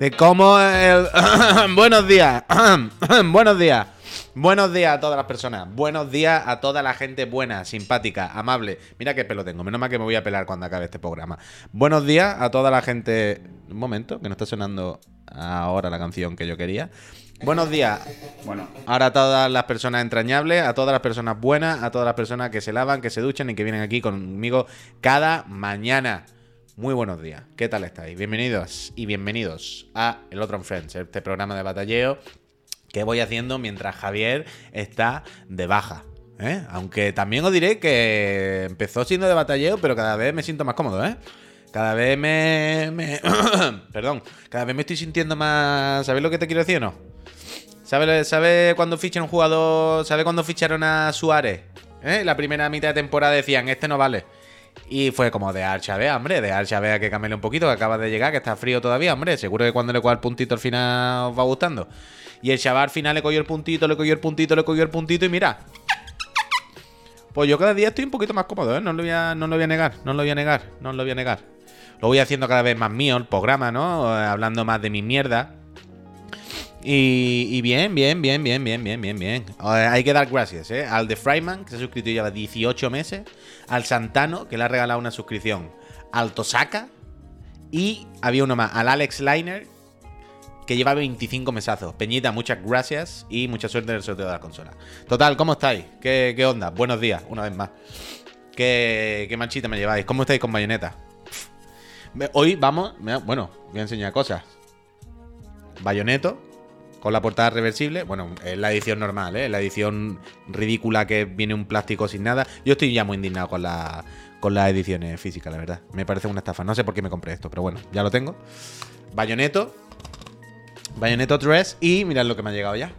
de cómo el... buenos días, buenos días. Buenos días a todas las personas. Buenos días a toda la gente buena, simpática, amable. Mira qué pelo tengo. Menos mal que me voy a pelar cuando acabe este programa. Buenos días a toda la gente. Un momento, que no está sonando ahora la canción que yo quería. Buenos días. Bueno, ahora a todas las personas entrañables, a todas las personas buenas, a todas las personas que se lavan, que se duchan y que vienen aquí conmigo cada mañana. Muy buenos días. ¿Qué tal estáis? Bienvenidos y bienvenidos a El Otro en Friends, este programa de batalleo que voy haciendo mientras Javier está de baja. ¿eh? Aunque también os diré que empezó siendo de batalleo, pero cada vez me siento más cómodo, ¿eh? Cada vez me. Perdón, cada vez me estoy sintiendo más. ¿Sabes lo que te quiero decir o no? ¿Sabes sabe cuando fichan un jugador? ¿Sabes cuando ficharon a Suárez? ¿Eh? La primera mitad de temporada decían, este no vale. Y fue como de Archavea, hombre, de Archavea que camele un poquito, que acaba de llegar, que está frío todavía, hombre. Seguro que cuando le coja el puntito al final os va gustando. Y el chaval al final le cogió el puntito, le cogió el puntito, le cogió el puntito y mira. Pues yo cada día estoy un poquito más cómodo, ¿eh? No lo voy a, no lo voy a negar, no lo voy a negar, no lo voy a negar. Lo voy haciendo cada vez más mío, el programa, ¿no? Hablando más de mi mierda. Y, bien, bien, bien, bien, bien, bien, bien, bien. Hay que dar gracias, ¿eh? Al de Fryman, que se ha suscrito lleva 18 meses. Al Santano, que le ha regalado una suscripción. Al Tosaka. Y había uno más, al Alex Liner, que lleva 25 mesazos. Peñita, muchas gracias y mucha suerte en el sorteo de la consola. Total, ¿cómo estáis? ¿Qué, onda? Buenos días, una vez más. ¿Qué, manchita me lleváis? ¿Cómo estáis con bayoneta? Hoy vamos, bueno, voy a enseñar cosas. Bayoneto, con la portada reversible. Bueno, es la edición normal, ¿eh? La edición ridícula que viene un plástico sin nada. Yo estoy ya muy indignado con la con las ediciones físicas, la verdad. Me parece una estafa. No sé por qué me compré esto, pero bueno, ya lo tengo. Bayoneto, Bayonetta 3 y mirad lo que me ha llegado ya.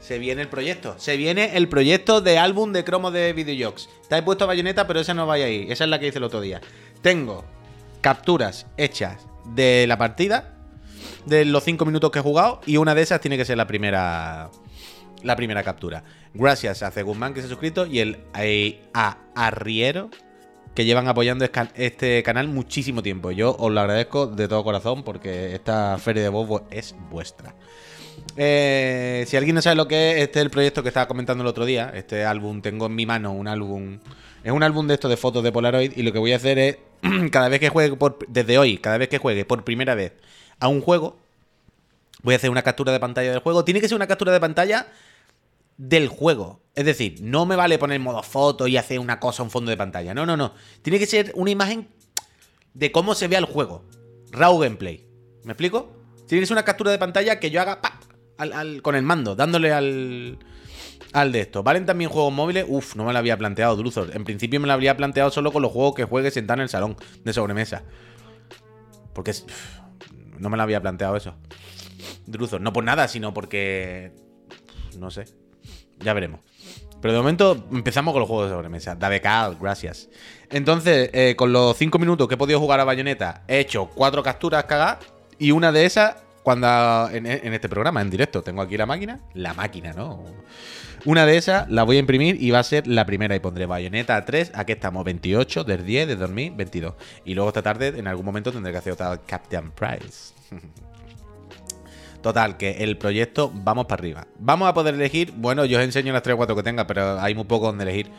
Se viene el proyecto. Se viene el proyecto de álbum de cromo de videojuegos. Está puesto Bayonetta, pero esa no vaya ahí. Esa es la que hice el otro día. Tengo capturas hechas de la partida, de los 5 minutos que he jugado, y una de esas tiene que ser la primera la primera captura. Gracias a Guzmán que se ha suscrito y el a Arriero que llevan apoyando este canal muchísimo tiempo. Yo os lo agradezco de todo corazón porque esta feria de Bobo es vuestra. Eh, si alguien no sabe lo que es, este es el proyecto que estaba comentando el otro día. Este álbum, tengo en mi mano un álbum. Es un álbum de esto de fotos de Polaroid. Y lo que voy a hacer es, cada vez que juegue, por, desde hoy, cada vez que juegue por primera vez a un juego, voy a hacer una captura de pantalla del juego. Tiene que ser una captura de pantalla del juego. Es decir, no me vale poner modo foto y hacer una cosa, un fondo de pantalla. No, no, no. Tiene que ser una imagen de cómo se vea el juego. Raw gameplay. ¿Me explico? Tiene que ser una captura de pantalla que yo haga con el mando, dándole al, al de esto. ¿Valen también juegos móviles? Uf, no me lo había planteado, Druzor. En principio me lo habría planteado solo con los juegos que juegue sentado en el salón de sobremesa. Porque no me lo había planteado eso. Druzor. No por nada, sino porque. No sé. Ya veremos. Pero de momento empezamos con los juegos de sobremesa. Dabecal, gracias. Entonces, eh, con los 5 minutos que he podido jugar a Bayonetta, he hecho 4 capturas cagadas. Y una de esas, cuando en, este programa, en directo, tengo aquí la máquina. La máquina, ¿no? Una de esas la voy a imprimir y va a ser la primera. Y pondré Bayonetta 3. Aquí estamos, 28 del 10 de 2022. Y luego esta tarde, en algún momento, tendré que hacer otra Captain Price. Total, que el proyecto vamos para arriba. Vamos a poder elegir, bueno, yo os enseño las 3 o 4 que tenga, pero hay muy poco donde elegir.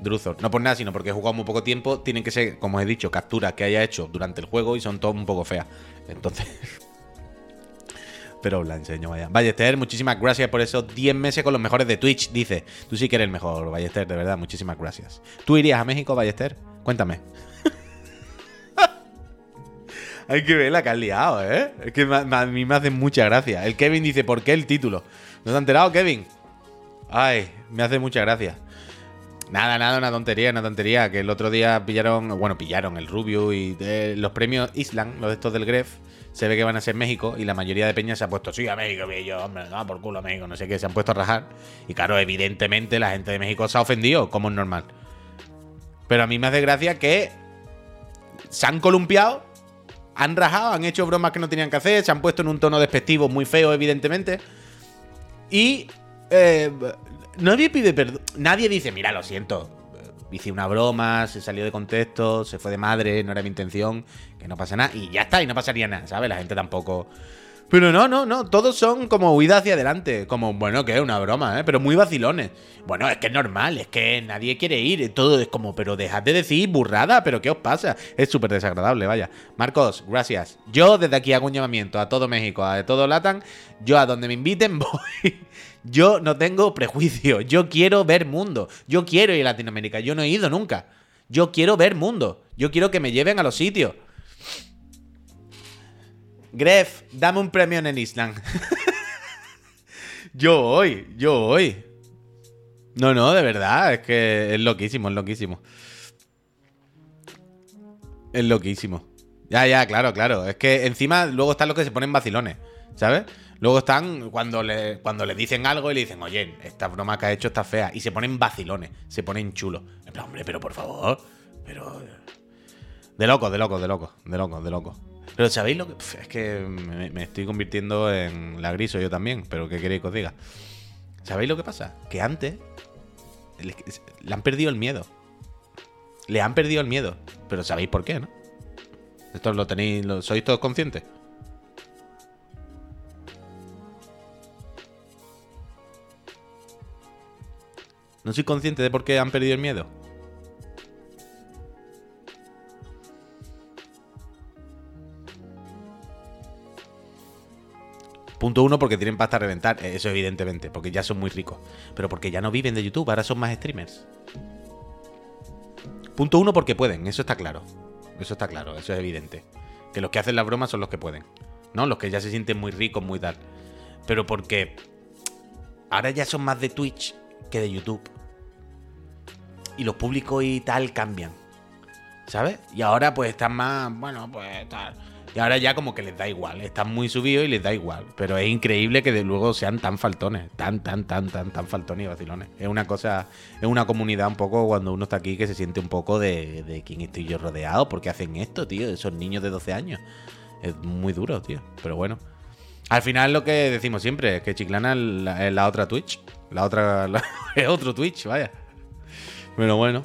Druzor. No por nada, sino porque he jugado muy poco tiempo. Tienen que ser, como he dicho, capturas que haya hecho durante el juego y son todas un poco feas. Entonces. Pero os la enseño, vaya. Ballester, muchísimas gracias por esos 10 meses con los mejores de Twitch, dice. Tú sí que eres el mejor, Ballester, de verdad, muchísimas gracias. ¿Tú irías a México, Ballester? Cuéntame. Hay que ver la que has liado, ¿eh? Es que a mí me hace mucha gracia. El Kevin dice, ¿por qué el título? ¿No te has enterado, Kevin? Ay, me hace mucha gracia. Nada, nada, una tontería, una tontería. Que el otro día pillaron, bueno, pillaron el Rubio y los premios Island, los de estos del Gref, se ve que van a ser México y la mayoría de peñas se ha puesto, sí, a México, y yo, hombre, no, por culo a México, no sé qué, se han puesto a rajar. Y claro, evidentemente la gente de México se ha ofendido, como es normal. Pero a mí me hace gracia que se han columpiado han rajado, han hecho bromas que no tenían que hacer, se han puesto en un tono despectivo muy feo, evidentemente. Y eh, nadie pide perdón. Nadie dice, mira, lo siento. hice una broma, se salió de contexto, se fue de madre, no era mi intención, que no pasa nada, y ya está, y no pasaría nada, ¿sabes? La gente tampoco. Pero no, no, no, todos son como huida hacia adelante, como, bueno, que es una broma, ¿eh? Pero muy vacilones. Bueno, es que es normal, es que nadie quiere ir, todo es como, pero dejad de decir burrada, pero ¿qué os pasa? Es súper desagradable, vaya. Marcos, gracias. Yo desde aquí hago un llamamiento a todo México, a todo Latan, yo a donde me inviten voy. Yo no tengo prejuicio, yo quiero ver mundo, yo quiero ir a Latinoamérica, yo no he ido nunca. Yo quiero ver mundo, yo quiero que me lleven a los sitios. Gref, dame un premio en Island. yo voy, yo voy. No, no, de verdad, es que es loquísimo, es loquísimo. Es loquísimo. Ya, ya, claro, claro. Es que encima luego están los que se ponen vacilones, ¿sabes? Luego están cuando le, cuando le dicen algo y le dicen, oye, esta broma que ha hecho está fea. Y se ponen vacilones, se ponen chulos. En plan, hombre, pero por favor, pero... De loco, de loco, de loco, de loco, de loco. Pero ¿sabéis lo que...? Es que me, estoy convirtiendo en la griso yo también, pero ¿qué queréis que os diga? ¿Sabéis lo que pasa? Que antes le, han perdido el miedo. Le han perdido el miedo. Pero ¿sabéis por qué, no? Esto lo tenéis... Lo, ¿Sois todos conscientes? ¿No soy consciente de por qué han perdido el miedo? Punto uno, porque tienen pasta a reventar, eh, eso evidentemente, porque ya son muy ricos. Pero porque ya no viven de YouTube, ahora son más streamers. Punto uno, porque pueden, eso está claro. Eso está claro, eso es evidente. Que los que hacen las bromas son los que pueden. ¿No? Los que ya se sienten muy ricos, muy tal. Pero porque ahora ya son más de Twitch que de YouTube. Y los públicos y tal cambian. ¿Sabes? Y ahora pues están más, bueno, pues tal y ahora ya como que les da igual, están muy subidos y les da igual. Pero es increíble que de luego sean tan faltones, tan, tan, tan, tan, tan faltones y vacilones. Es una cosa, es una comunidad un poco cuando uno está aquí que se siente un poco de, de quién estoy yo rodeado, porque hacen esto, tío, esos niños de 12 años. Es muy duro, tío. Pero bueno. Al final lo que decimos siempre es que Chiclana es la, otra Twitch. La otra. es otro Twitch, vaya. Pero bueno.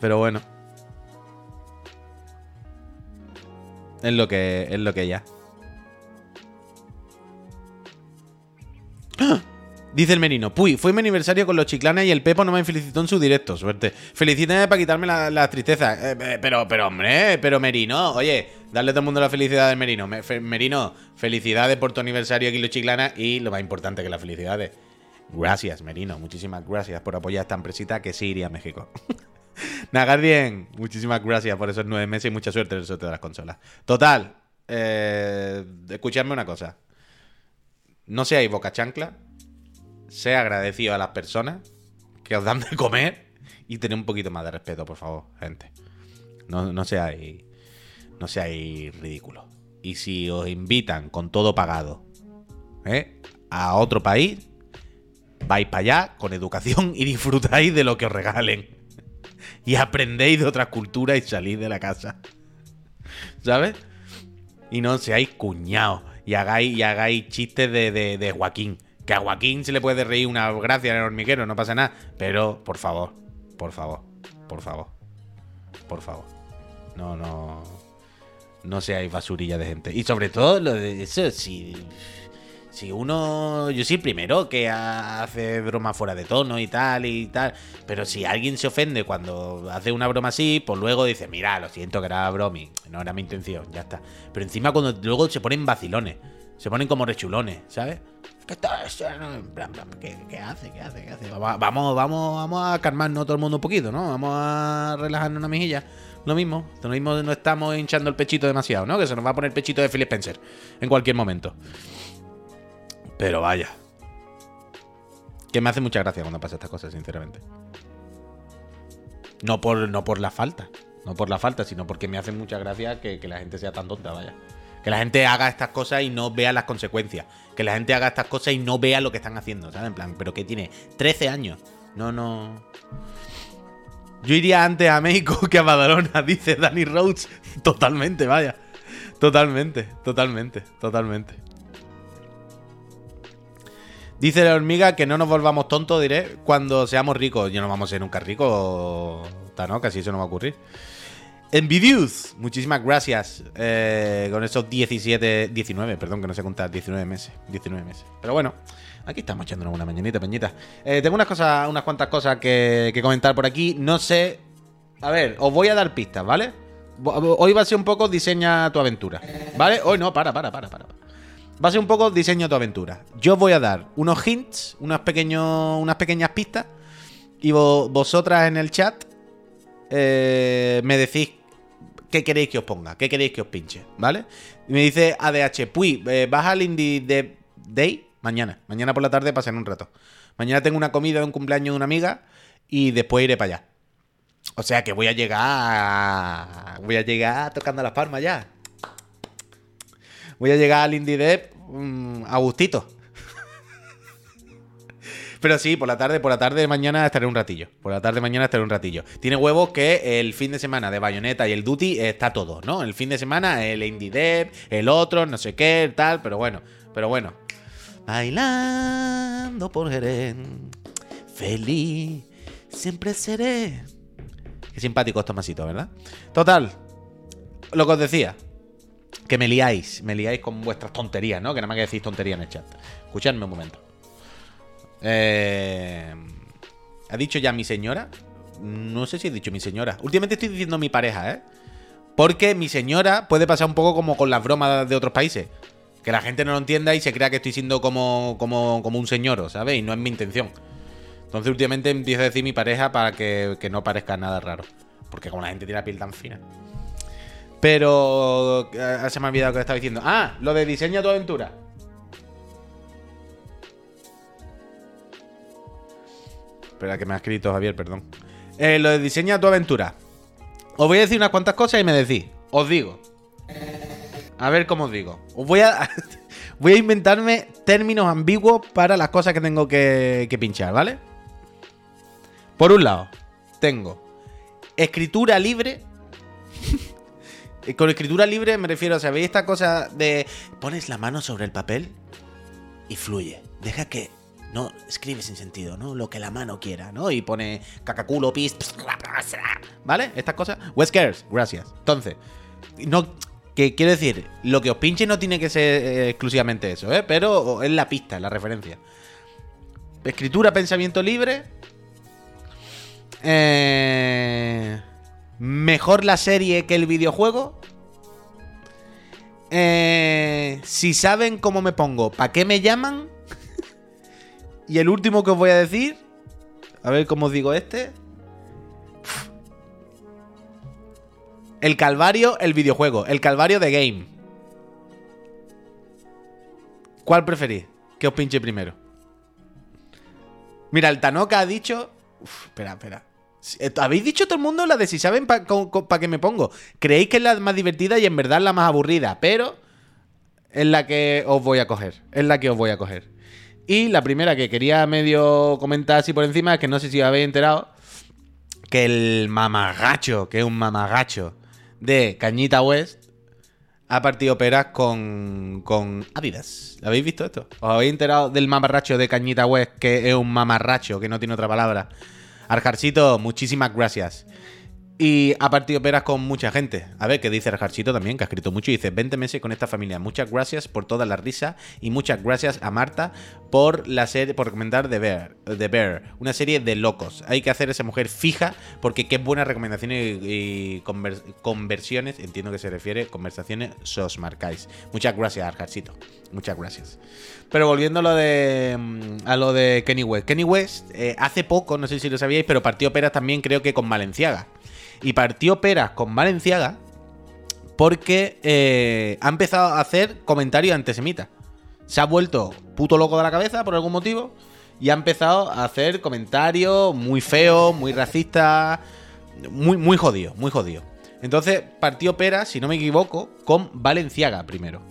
Pero bueno. Es lo que, es lo que ya. ¡Ah! Dice el Merino, puy, fue mi aniversario con los chiclanes y el Pepo no me felicitó en su directo, suerte. Felicítame para quitarme la, tristeza. Eh, eh, pero, pero, hombre, pero Merino, oye, darle a todo el mundo la felicidad del Merino. Merino, felicidades por tu aniversario aquí en los chiclanas y lo más importante que las felicidades. Gracias, Merino, muchísimas gracias por apoyar a esta empresita que sí iría a México. Nagardien, muchísimas gracias por esos nueve meses y mucha suerte en el sorteo de las consolas. Total, eh, escuchadme una cosa. No seáis boca chancla, sea agradecido a las personas que os dan de comer y tened un poquito más de respeto, por favor, gente. No, no seáis, no ridículos. Y si os invitan con todo pagado ¿eh? a otro país, vais para allá con educación y disfrutáis de lo que os regalen y aprendéis de otra cultura y salís de la casa. ¿Sabes? Y no seáis cuñados y hagáis, y hagáis chistes de, Joaquín. Que a Joaquín se le puede reír una gracia en el hormiguero, no pasa nada. Pero, por favor, por favor, por favor, por favor. No, no. No seáis basurilla de gente. Y sobre todo lo de eso, si si uno, yo sí, primero que hace broma fuera de tono y tal y tal, pero si alguien se ofende cuando hace una broma así, pues luego dice, mira, lo siento que era bromi, no era mi intención, ya está. Pero encima cuando luego se ponen vacilones, se ponen como rechulones, ¿sabes? ¿Qué, ¿Qué, hace? ¿Qué hace? ¿Qué hace? Vamos, vamos, vamos a calmarnos todo el mundo un poquito, ¿no? Vamos a relajarnos una mejilla. Lo mismo, lo mismo no estamos hinchando el pechito demasiado, ¿no? Que se nos va a poner pechito de Philip Spencer en cualquier momento. Pero vaya. Que me hace mucha gracia cuando pasa estas cosas, sinceramente. No por, no por la falta. No por la falta, sino porque me hace mucha gracia que, la gente sea tan tonta, vaya. Que la gente haga estas cosas y no vea las consecuencias. Que la gente haga estas cosas y no vea lo que están haciendo, ¿sabes? En plan, pero que tiene 13 años. No, no. Yo iría antes a México que a Badalona, dice Danny Rhodes. Totalmente, vaya. Totalmente, totalmente, totalmente. Dice la hormiga que no nos volvamos tontos, diré, cuando seamos ricos. Yo no vamos a ser nunca ricos, ¿no? Casi eso no va a ocurrir. Envidious, muchísimas gracias eh, con esos 17, 19, perdón, que no sé contar, 19 meses, 19 meses. Pero bueno, aquí estamos echándonos una mañanita, peñita. Eh, tengo unas cosas, unas cuantas cosas que, que comentar por aquí. No sé, a ver, os voy a dar pistas, ¿vale? Hoy va a ser un poco diseña tu aventura, ¿vale? Hoy no, para, para, para, para. Va a ser un poco diseña tu aventura. Yo os voy a dar unos hints, unos pequeños, unas pequeñas pistas, y vosotras en el chat eh, me decís qué queréis que os ponga, qué queréis que os pinche, ¿vale? Y me dice ADH, Puy, eh, ¿vas al Indie de Day? Mañana, mañana por la tarde pasaré un rato. Mañana tengo una comida de un cumpleaños de una amiga y después iré para allá. O sea que voy a llegar. Voy a llegar tocando las palmas ya. Voy a llegar al Indie Dev mm, a gustito. Pero sí, por la tarde, por la tarde mañana estaré un ratillo. Por la tarde mañana estaré un ratillo. Tiene huevos que el fin de semana de Bayonetta y el Duty está todo, ¿no? El fin de semana el Indie Dev, el otro, no sé qué, tal, pero bueno, pero bueno. Bailando por Jerez, feliz, siempre seré. Qué simpático es Tomasito, ¿verdad? Total, lo que os decía, que me liáis, me liáis con vuestras tonterías, ¿no? Que nada más que decís tonterías en el chat. Escuchadme un momento. Eh, ¿Ha dicho ya mi señora? No sé si he dicho mi señora. Últimamente estoy diciendo mi pareja, ¿eh? Porque mi señora puede pasar un poco como con las bromas de otros países. Que la gente no lo entienda y se crea que estoy siendo como, como, como un señor, ¿sabes? Y no es mi intención. Entonces últimamente empiezo a decir mi pareja para que, que no parezca nada raro. Porque como la gente tiene la piel tan fina. Pero... Eh, se me ha olvidado que estaba diciendo. Ah, lo de diseña tu aventura. Espera, que me ha escrito Javier, perdón. Eh, lo de diseña tu aventura. Os voy a decir unas cuantas cosas y me decís. Os digo. A ver cómo os digo. Os voy a. voy a inventarme términos ambiguos para las cosas que tengo que, que pinchar, ¿vale? Por un lado, tengo escritura libre. Con escritura libre me refiero, ¿sabéis esta cosa de pones la mano sobre el papel y fluye? Deja que no escribe sin sentido, ¿no? Lo que la mano quiera, ¿no? Y pone cacaculo, pis, ¿vale? Estas cosas. Weskers, gracias. Entonces, no. Que quiero decir, lo que os pinche no tiene que ser eh, exclusivamente eso, ¿eh? Pero es la pista, la referencia. Escritura, pensamiento libre. Eh, mejor la serie que el videojuego. Eh, si saben cómo me pongo, ¿para qué me llaman? Y el último que os voy a decir, a ver cómo os digo este. El Calvario, el videojuego. El Calvario de Game. ¿Cuál preferís? Que os pinche primero. Mira, el Tanoka ha dicho. espera, espera. Eh, ¿Habéis dicho todo el mundo la de si saben para pa qué me pongo? Creéis que es la más divertida y en verdad la más aburrida, pero es la que os voy a coger. Es la que os voy a coger. Y la primera que quería medio comentar así por encima es que no sé si habéis enterado que el mamagacho, que es un mamagacho de Cañita West, ha partido peras con, con Adidas. ¿Habéis visto esto? ¿Os habéis enterado del mamarracho de Cañita West, que es un mamarracho, que no tiene otra palabra? Arjarcito, muchísimas gracias. Y ha partido peras con mucha gente. A ver, ¿qué dice el Jarchito también? Que ha escrito mucho y dice, 20 meses con esta familia. Muchas gracias por toda la risa y muchas gracias a Marta por la serie, por recomendar The Bear, The Bear, una serie de locos. Hay que hacer esa mujer fija porque qué buenas recomendaciones y, conversiones, entiendo que se refiere, conversaciones sos marcáis. Muchas gracias, Arjarcito. Muchas gracias. Pero volviendo a lo de, mm, a lo de Kenny West. Kenny West eh, hace poco, no sé si lo sabíais, pero partió peras también creo que con Valenciaga y partió peras con Valenciaga porque eh, ha empezado a hacer comentarios antisemitas. Se ha vuelto puto loco de la cabeza por algún motivo y ha empezado a hacer comentarios muy feos, muy racistas, muy, muy jodido, muy jodido. Entonces partió peras, si no me equivoco, con Valenciaga primero.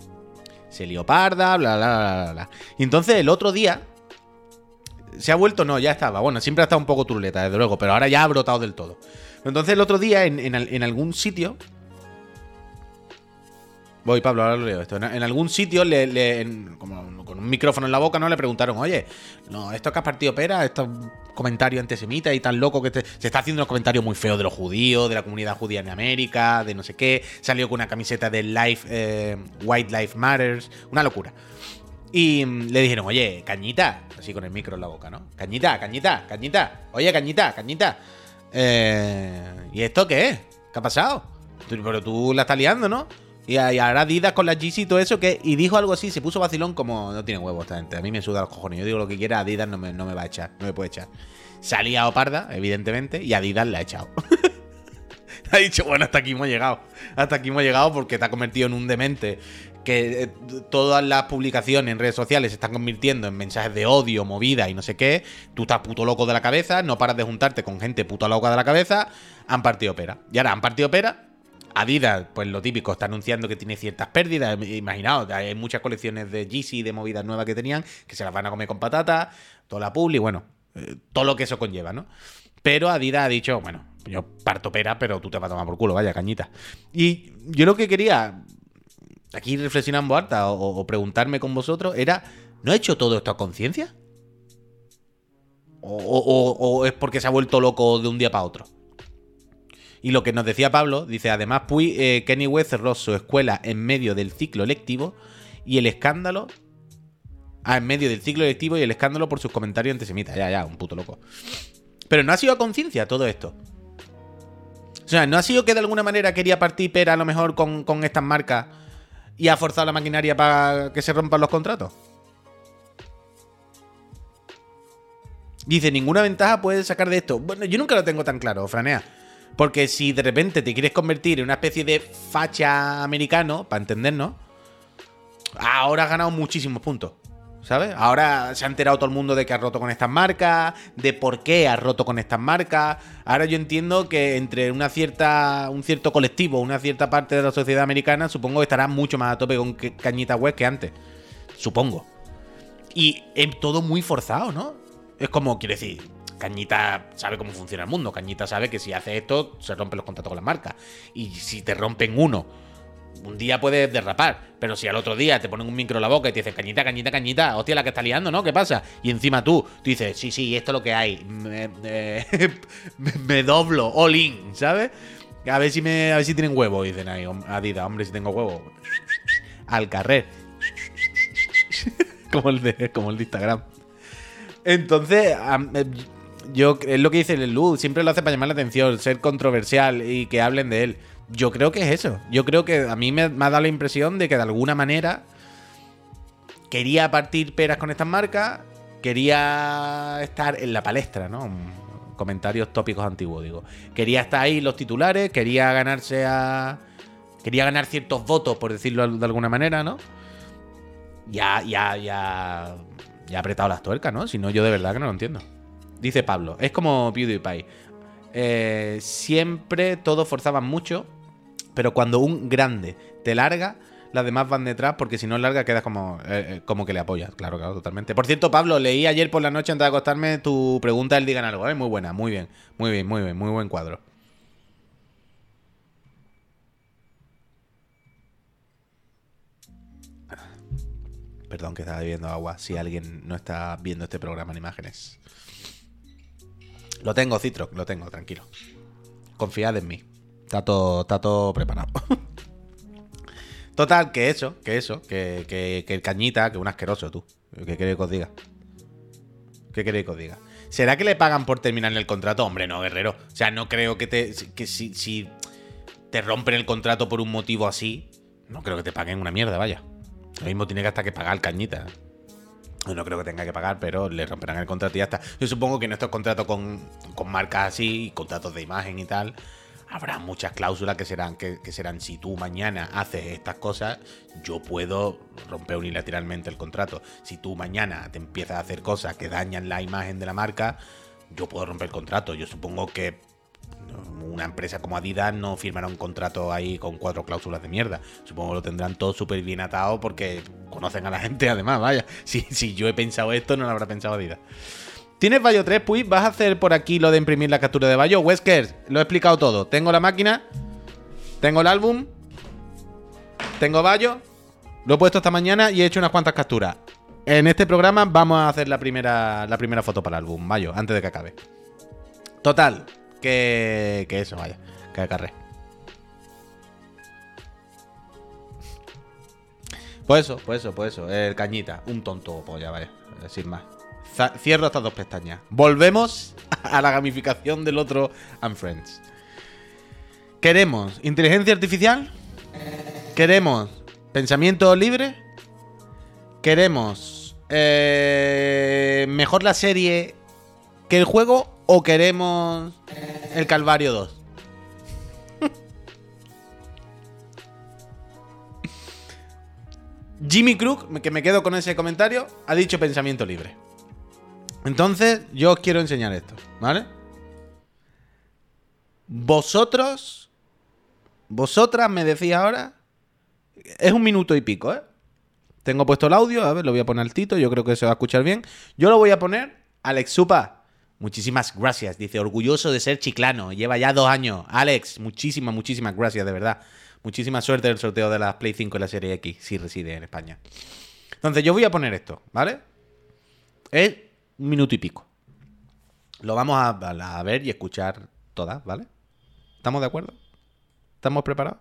Se lió parda, bla, bla, bla, bla. Y entonces el otro día se ha vuelto, no, ya estaba. Bueno, siempre ha estado un poco turleta, desde luego, pero ahora ya ha brotado del todo. Entonces el otro día en, algún sitio Voy, Pablo, ahora lo leo esto. En, algún sitio, como con un micrófono en la boca, ¿no? Le preguntaron, oye, no, esto que has partido pera, estos comentarios antisemitas y tan loco que se está haciendo unos comentarios muy feos de los judíos, de la comunidad judía en América, de no sé qué. Salió con una camiseta de Life, eh, White Life Matters. Una locura. Y mm, le dijeron, oye, cañita, así con el micro en la boca, ¿no? Cañita, cañita, cañita. Oye, cañita, cañita. Eh, ¿Y esto qué es? ¿Qué ha pasado? Pero tú la estás liando, ¿no? Y, ahora Adidas con la Yeezy y todo eso, que y dijo algo así, se puso vacilón como no tiene huevos esta gente. A mí me suda los cojones. Yo digo lo que quiera, Adidas no me, no me va a echar, no me puede echar. Salía Oparda, evidentemente, y Adidas la ha echado. ha dicho, bueno, hasta aquí hemos llegado. Hasta aquí hemos llegado porque te ha convertido en un demente. Que eh, todas las publicaciones en redes sociales se están convirtiendo en mensajes de odio, movida y no sé qué. Tú estás puto loco de la cabeza, no paras de juntarte con gente puto loca de la cabeza. Han partido pera. Y ahora han partido pera. Adidas, pues lo típico, está anunciando que tiene ciertas pérdidas. Imaginaos, hay muchas colecciones de Yeezy, de movidas nuevas que tenían, que se las van a comer con patatas, toda la publi, bueno, eh, todo lo que eso conlleva, ¿no? Pero Adidas ha dicho, bueno, yo parto pera, pero tú te vas a tomar por culo, vaya cañita. Y yo lo que quería, aquí voz alta o, preguntarme con vosotros, era, ¿no ha hecho todo esto a conciencia? O, es porque se ha vuelto loco de un día para otro? Y lo que nos decía Pablo, dice, además, Puy, eh, Kenny West cerró su escuela en medio del ciclo lectivo y el escándalo... Ah, en medio del ciclo lectivo y el escándalo por sus comentarios antisemitas. Ya, ya, un puto loco. Pero no ha sido a conciencia todo esto. O sea, no ha sido que de alguna manera quería partir pera a lo mejor con estas marcas y ha forzado la maquinaria para que se rompan los contratos. Dice, ninguna ventaja puedes sacar de esto. Bueno, yo nunca lo tengo tan claro, Franea. Porque si de repente te quieres convertir en una especie de facha americano, para entendernos, ahora has ganado muchísimos puntos. ¿Sabes? Ahora se ha enterado todo el mundo de que has roto con estas marcas, de por qué has roto con estas marcas. Ahora yo entiendo que entre una cierta, un cierto colectivo, una cierta parte de la sociedad americana, supongo que estará mucho más a tope con Cañita Web que antes. Supongo. Y es todo muy forzado, ¿no? Es como, quiere decir, Cañita sabe cómo funciona el mundo. Cañita sabe que si hace esto, se rompen los contratos con las marcas. Y si te rompen uno, un día puedes derrapar. Pero si al otro día te ponen un micro en la boca y te dicen, cañita, cañita, cañita, hostia, la que está liando, ¿no? ¿Qué pasa? Y encima tú, tú dices, sí, sí, esto es lo que hay. Me, doblo, all in, ¿sabes? A ver si me, a ver si tienen huevo, dicen ahí, Adidas, hombre, si tengo huevo. Al carrer. como, el de, como el de Instagram. Entonces, eh, yo es lo que dice el Lu, siempre lo hace para llamar la atención, ser controversial y que hablen de él. Yo creo que es eso. Yo creo que a mí me, ha dado la impresión de que de alguna manera quería partir peras con estas marcas, quería estar en la palestra, ¿no? Comentarios tópicos antiguos, digo. Quería estar ahí los titulares, quería ganarse a. Quería ganar ciertos votos, por decirlo de alguna manera, ¿no? Ya, ya, ya. Ya ha apretado las tuercas, ¿no? Si no, yo de verdad que no lo entiendo. Dice Pablo, es como PewDiePie. Eh, siempre todos forzaban mucho, pero cuando un grande te larga, las demás van detrás, porque si no larga quedas como, eh, eh, como que le apoyas. Claro, claro, totalmente. Por cierto, Pablo, leí ayer por la noche antes de acostarme tu pregunta del Digan Algo, ¿eh? Muy buena, muy bien, muy bien, muy bien, muy buen cuadro. Perdón que estaba bebiendo agua, si alguien no está viendo este programa en imágenes. Lo tengo, Citro, lo tengo, tranquilo. Confiad en mí. Está todo, está todo preparado. Total, que eso, que eso, que, que, que el cañita, que un asqueroso tú. ¿Qué queréis que os diga? ¿Qué queréis que os diga? ¿Será que le pagan por terminar el contrato? Hombre, no, guerrero. O sea, no creo que te. que si, si te rompen el contrato por un motivo así, no creo que te paguen una mierda, vaya. Lo mismo tiene que hasta que pagar el cañita. No creo que tenga que pagar, pero le romperán el contrato y ya está. Yo supongo que en estos contratos con, con marcas así, contratos de imagen y tal, habrá muchas cláusulas que serán, que, serán si tú mañana haces estas cosas, yo puedo romper unilateralmente el contrato. Si tú mañana te empiezas a hacer cosas que dañan la imagen de la marca, yo puedo romper el contrato. Yo supongo que una empresa como Adidas no firmará un contrato ahí con cuatro cláusulas de mierda. Supongo que lo tendrán todo súper bien atado porque conocen a la gente además, vaya. Si, si yo he pensado esto, no lo habrá pensado Adidas. ¿Tienes Bayo 3, pues? ¿Vas a hacer por aquí lo de imprimir la captura de Bayo? Wesker, lo he explicado todo. Tengo la máquina, tengo el álbum. tengo Bayo, lo he puesto esta mañana y he hecho unas cuantas capturas. En este programa vamos a hacer la primera, la primera foto para el álbum, Bayo, antes de que acabe. Total, que, que eso, vaya, que acarré. Pues eso, pues eso, pues eso. El cañita, un tonto polla, vaya, sin más. Cierro estas dos pestañas. Volvemos a la gamificación del otro Unfriends. ¿Queremos inteligencia artificial? ¿Queremos pensamiento libre? ¿Queremos eh, mejor la serie que el juego? ¿O queremos el Calvario 2? Jimmy Crook, que me quedo con ese comentario, ha dicho pensamiento libre. Entonces, yo os quiero enseñar esto, ¿vale? Vosotros, vosotras me decís ahora, es un minuto y pico, ¿eh? Tengo puesto el audio, a ver, lo voy a poner altito, yo creo que se va a escuchar bien. Yo lo voy a poner, Alex Supa, muchísimas gracias, dice, orgulloso de ser chiclano, lleva ya dos años. Alex, muchísimas, muchísimas gracias, de verdad. Muchísima suerte en el sorteo de la Play 5 y la Serie X, si reside en España. Entonces, yo voy a poner esto, ¿vale? Es un minuto y pico. Lo vamos a, ver y escuchar todas, ¿vale? ¿Estamos de acuerdo? ¿Estamos preparados?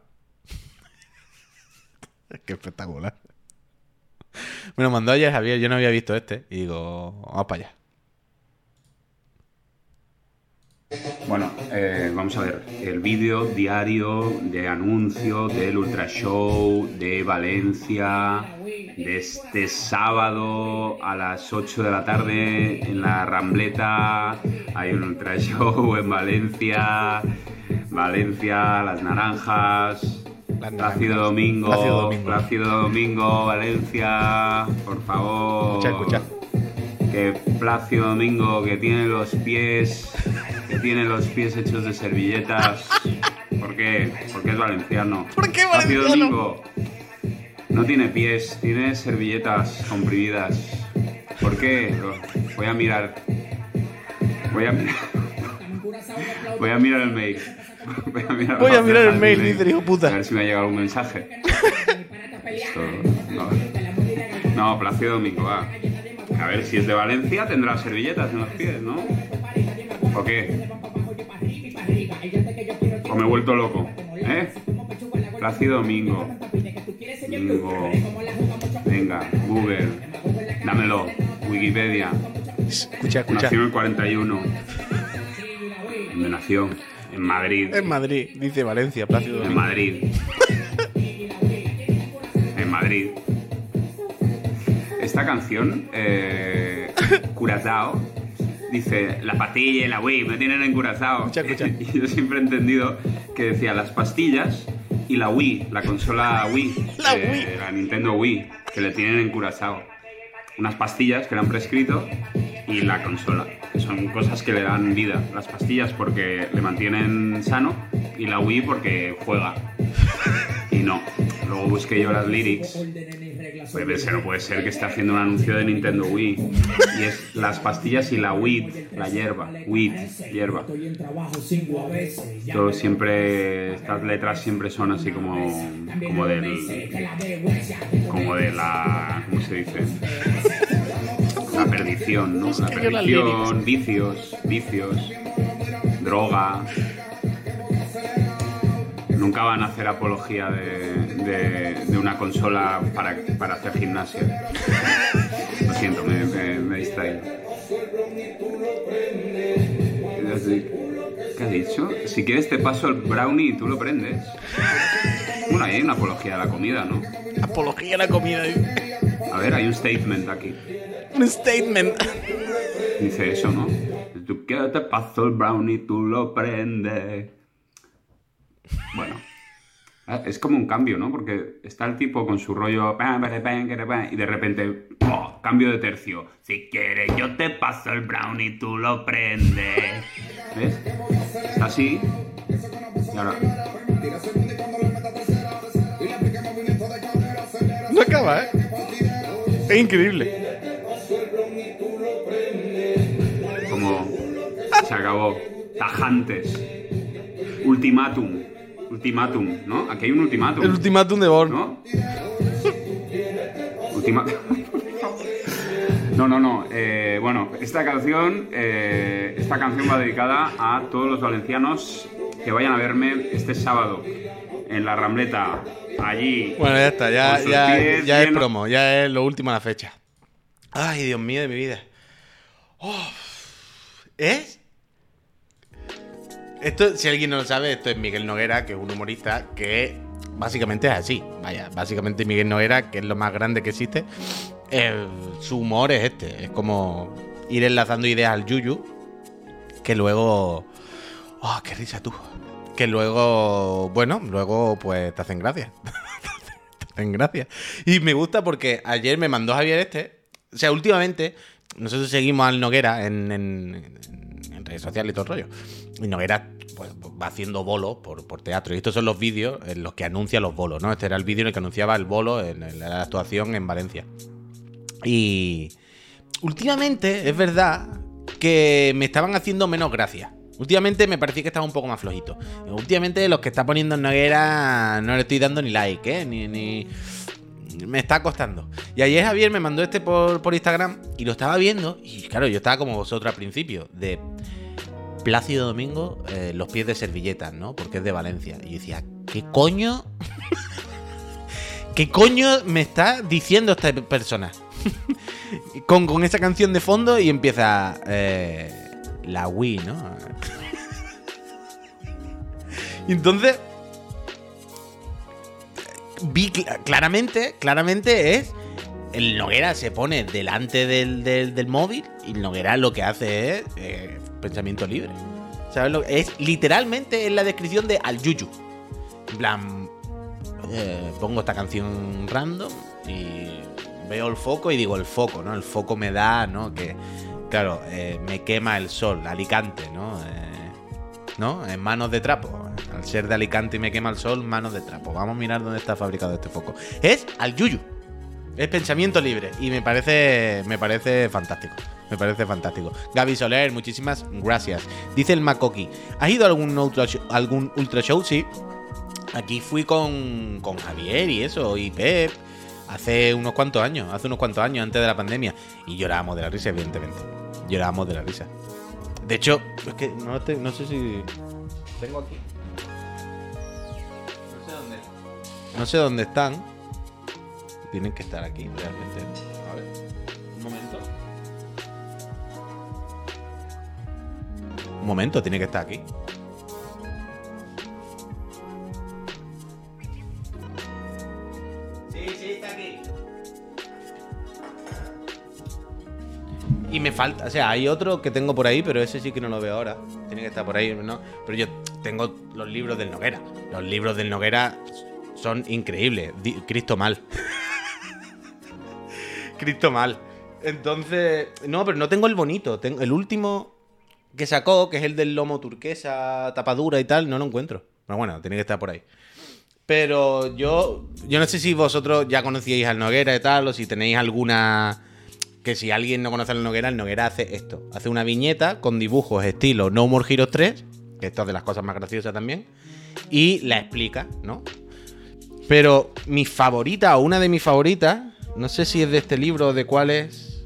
Qué espectacular. Me lo mandó ayer Javier, yo no había visto este. Y digo, vamos para allá. Bueno, eh, vamos a ver, el vídeo diario de anuncio del Ultra Show de Valencia de este sábado a las 8 de la tarde en la Rambleta. Hay un Ultra Show en Valencia, Valencia, Las Naranjas. Plácido. Domingo, Plácido Domingo. Plácido Domingo, Valencia, por favor. Escucha, escucha. Que Plácido Domingo, que tiene los pies, tiene los pies hechos de servilletas. ¿Por qué? Porque es valenciano. ¿Por qué valenciano? Domingo no tiene pies, tiene servilletas comprimidas. ¿Por qué? Voy a mirar. Voy a mirar. Voy a mirar el mail. Voy a mirar, Voy a mirar el mail, dice hijo puta. A ver si me ha llegado un mensaje. Esto, no. No, Plácido Domingo, va. A ver, si es de Valencia tendrá servilletas en los pies, ¿no? ¿O qué? ¿O me he vuelto loco? ¿Eh? Plácido Domingo. Domingo. Venga, Google. Dámelo. Wikipedia. Escucha, escucha. Nació en el 41. ¿Dónde nació? En Madrid. En Madrid, dice Valencia, Plácido En Domingo. Madrid. en Madrid. Esta canción, eh, Curazao, dice, la pastilla y la Wii me tienen en Curazao. Escucha, escucha. Y yo siempre he entendido que decía las pastillas y la Wii, la consola Wii, La eh, Wii. la Nintendo Wii, que le tienen en Curazao. Unas pastillas que le han prescrito y la consola, que son cosas que le dan vida. Las pastillas porque le mantienen sano y la Wii porque juega. Y no. Luego busqué yo las lyrics. Puede ser, no puede ser que esté haciendo un anuncio de Nintendo Wii. Y es las pastillas y la weed, la hierba. Weed, hierba. Todo siempre, estas letras siempre son así como, como del, como de la, ¿cómo se dice? La perdición, ¿no? La perdición, vicios, vicios, droga. Nunca van a hacer apología de, de- de una consola para, para hacer gimnasia. Lo siento, me, me. ¿Qué ha dicho? Si quieres te paso el brownie y tú lo prendes. Bueno, ahí hay una apología de la comida, ¿no? Apología a la comida. A ver, hay un statement aquí. Un statement. Dice eso, ¿no? Tú que te paso el brownie, tú lo prendes. Bueno. Ah, Es como un cambio, ¿no? Porque está el tipo con su rollo y de repente ¡pum! cambio de tercio. Si quieres yo te paso el brownie, tú lo prendes. ¿Ves? Está así. Y ahora No acaba, ¿eh? Es increíble. como se acabó. Tajantes. Ultimátum. Ultimátum, ¿no? Aquí hay un ultimátum. El ultimátum de Born. ¿No? Ultima- No, no, no. eh, bueno, esta canción, eh, esta canción va dedicada a todos los valencianos que vayan a verme este sábado en la Rambleta. Allí. Bueno, ya está, ya, Con sus ya, pies ya es promo, ya es lo último de la fecha. Ay, Dios mío de mi vida. Oh. ¿Es? Esto, si alguien no lo sabe, esto es Miguel Noguera, que es un humorista que básicamente es así. Vaya, básicamente Miguel Noguera, que es lo más grande que existe, eh, su humor es este. Es como ir enlazando ideas al yuyu, que luego... ¡Oh, qué risa tú! Que luego, bueno, luego pues te hacen gracia. te hacen gracia. Y me gusta porque ayer me mandó Javier este. O sea, últimamente nosotros seguimos al Noguera en, redes sociales y todo el rollo. Y Noguera pues, va haciendo bolos por, por teatro. Y estos son los vídeos en los que anuncia los bolos, ¿no? Este era el vídeo en el que anunciaba el bolo en, la actuación en Valencia. Y últimamente es verdad que me estaban haciendo menos gracia. Últimamente me parecía que estaba un poco más flojito. Últimamente los que está poniendo en Noguera no le estoy dando ni like, ¿eh? Ni, ni... Me está costando. Y ayer Javier me mandó este por, por Instagram y lo estaba viendo. Y claro, yo estaba como vosotros al principio, de Plácido Domingo, eh, los pies de servilletas, ¿no? Porque es de Valencia. Y yo decía, ¿qué coño? ¿Qué coño me está diciendo esta persona? con, con esa canción de fondo y empieza eh, la Wii, ¿no? y entonces vi cl- claramente, claramente es el Noguera se pone delante del, del- del móvil y el Noguera lo que hace es eh, pensamiento libre. ¿Sabes lo Es literalmente en la descripción de Al Yuyu. En plan, eh, pongo esta canción random y veo el foco y digo el foco, ¿no? El foco me da, ¿no? Que, claro, eh, me quema el sol, Alicante, ¿no? Eh, ¿No? En manos de trapo. Al ser de Alicante y me quema el sol, manos de trapo. Vamos a mirar dónde está fabricado este foco. Es al yuyu. Es pensamiento libre. Y me parece. Me parece fantástico. Me parece fantástico. Gaby Soler, muchísimas gracias. Dice el Makoki. ¿Has ido a algún ultra show? Algún ultra show? Sí. Aquí fui con, con Javier y eso, y Pep, hace unos cuantos años, hace unos cuantos años antes de la pandemia. Y llorábamos de la risa, evidentemente. Llorábamos de la risa. De hecho, es que no, te- no sé si. Tengo aquí. No sé dónde. No sé dónde están. Tienen que estar aquí, realmente. A ver. Un momento. Un momento, tiene que estar aquí. Sí, sí, está aquí. Y me falta, o sea, hay otro que tengo por ahí, pero ese sí que no lo veo ahora. Tiene que estar por ahí, ¿no? Pero yo tengo los libros del Noguera. Los libros del Noguera son increíbles. Di- Cristo mal. Cristo mal. Entonces, no, pero no tengo el bonito. Tengo el último que sacó, que es el del lomo turquesa, tapadura y tal, no lo encuentro. Pero bueno, tiene que estar por ahí. Pero yo, yo no sé si vosotros ya conocíais al Noguera y tal, o si tenéis alguna. Que si alguien no conoce al Noguera, el Noguera hace esto: hace una viñeta con dibujos estilo No More Heroes 3, que esto es de las cosas más graciosas también, y la explica, ¿no? Pero mi favorita, o una de mis favoritas, no sé si es de este libro o de cuál es.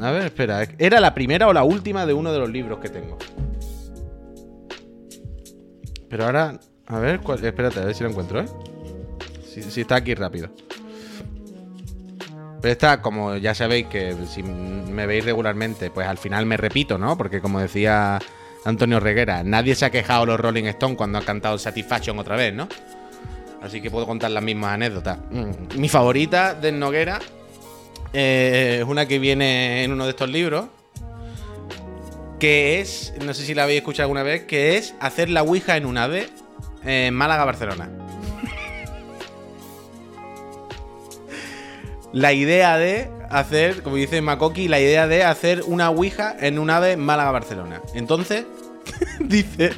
A ver, espera, era la primera o la última de uno de los libros que tengo. Pero ahora, a ver, cuál, espérate, a ver si lo encuentro, ¿eh? Si, si está aquí rápido. Pero esta, como ya sabéis que si me veis regularmente, pues al final me repito, ¿no? Porque como decía Antonio Reguera, nadie se ha quejado los Rolling Stones cuando han cantado Satisfaction otra vez, ¿no? Así que puedo contar las mismas anécdotas. Mm, Mi favorita de Noguera eh, es una que viene en uno de estos libros. Que es, no sé si la habéis escuchado alguna vez, que es hacer la Ouija en un ave en Málaga, Barcelona. la idea de hacer, como dice Makoki, la idea de hacer una Ouija en un ave en Málaga, Barcelona. Entonces, dice,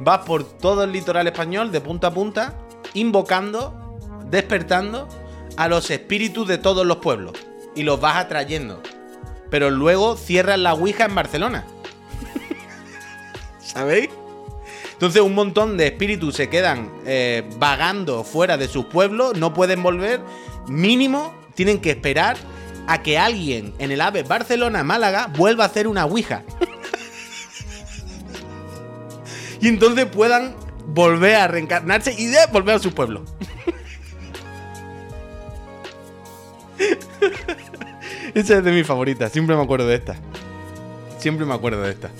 vas por todo el litoral español, de punta a punta, invocando, despertando a los espíritus de todos los pueblos. Y los vas atrayendo. Pero luego cierras la Ouija en Barcelona. ¿Sabéis? Entonces un montón de espíritus se quedan eh, vagando fuera de sus pueblos, no pueden volver. Mínimo, tienen que esperar a que alguien en el AVE Barcelona-Málaga vuelva a hacer una Ouija. Y entonces puedan volver a reencarnarse y de volver a su pueblo. Esa es de mis favoritas, siempre me acuerdo de esta. Siempre me acuerdo de esta.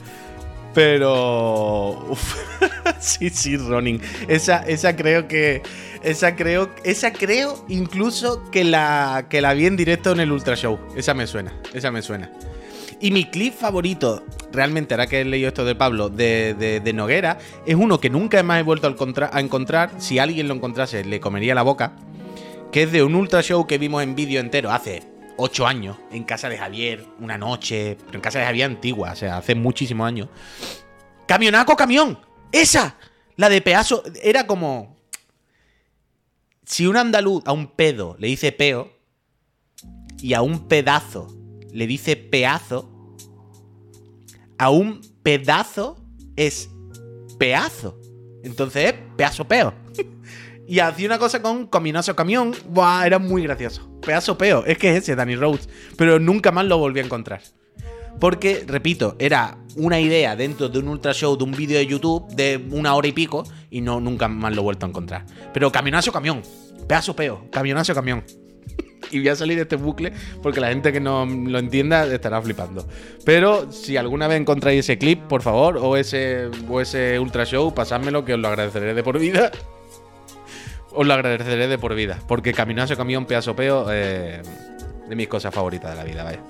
Pero. uf, sí, sí, Ronin. Esa, esa creo que. Esa creo. Esa creo incluso que la, que la vi en directo en el Ultra Show. Esa me suena. Esa me suena. Y mi clip favorito, realmente, ahora que he leído esto de Pablo, de, de- Noguera, es uno que nunca más he vuelto a encontrar. Si alguien lo encontrase, le comería la boca. Que es de un Ultra Show que vimos en vídeo entero hace 8 años, en casa de Javier, una noche, pero en casa de Javier antigua, o sea, hace muchísimos años. ¡Camionaco, camión! ¡Esa! La de peazo. Era como. Si un andaluz a un pedo le dice peo y a un pedazo le dice peazo, a un pedazo es peazo. Entonces es pedazo peo. y hacía una cosa con cominoso camión. Buah, era muy gracioso. Pedazo peo. Es que es ese, Danny Rhodes. Pero nunca más lo volví a encontrar. Porque, repito, era una idea dentro de un ultra show, de un vídeo de YouTube de una hora y pico, y no nunca más lo he vuelto a encontrar. Pero camionazo camión, pedazo peo, camionazo camión. y voy a salir de este bucle porque la gente que no lo entienda estará flipando. Pero si alguna vez encontráis ese clip, por favor, o ese, o ese ultra show, pasádmelo que os lo agradeceré de por vida. Os lo agradeceré de por vida. Porque camionazo camión, pedazo peo, eh, de mis cosas favoritas de la vida, vaya.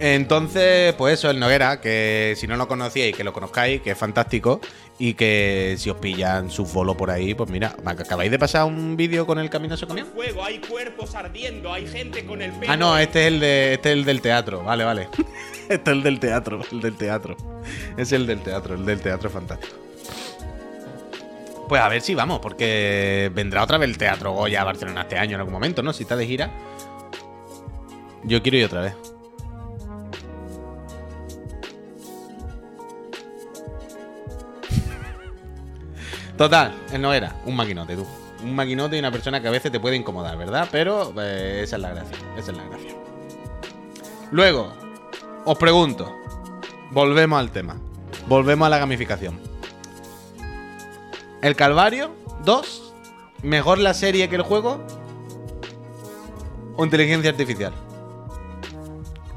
Entonces, pues eso, el Noguera, que si no lo conocíais, que lo conozcáis, que es fantástico, y que si os pillan su follow por ahí, pues mira, me acabáis de pasar un vídeo con el camino a su camión. fuego, hay cuerpos ardiendo, hay gente con el pelo. Ah, no, este es el de, este es el del teatro, vale, vale. este es el del teatro, el del teatro. Es el del teatro, el del teatro fantástico. Pues a ver si vamos, porque vendrá otra vez el Teatro Goya a Barcelona este año en algún momento, ¿no? Si está de gira. Yo quiero ir otra vez. Total, él no era un maquinote, tú. Un maquinote y una persona que a veces te puede incomodar, ¿verdad? Pero eh, esa es la gracia. Esa es la gracia. Luego, os pregunto. Volvemos al tema. Volvemos a la gamificación. El Calvario 2. ¿Mejor la serie que el juego? ¿O inteligencia artificial?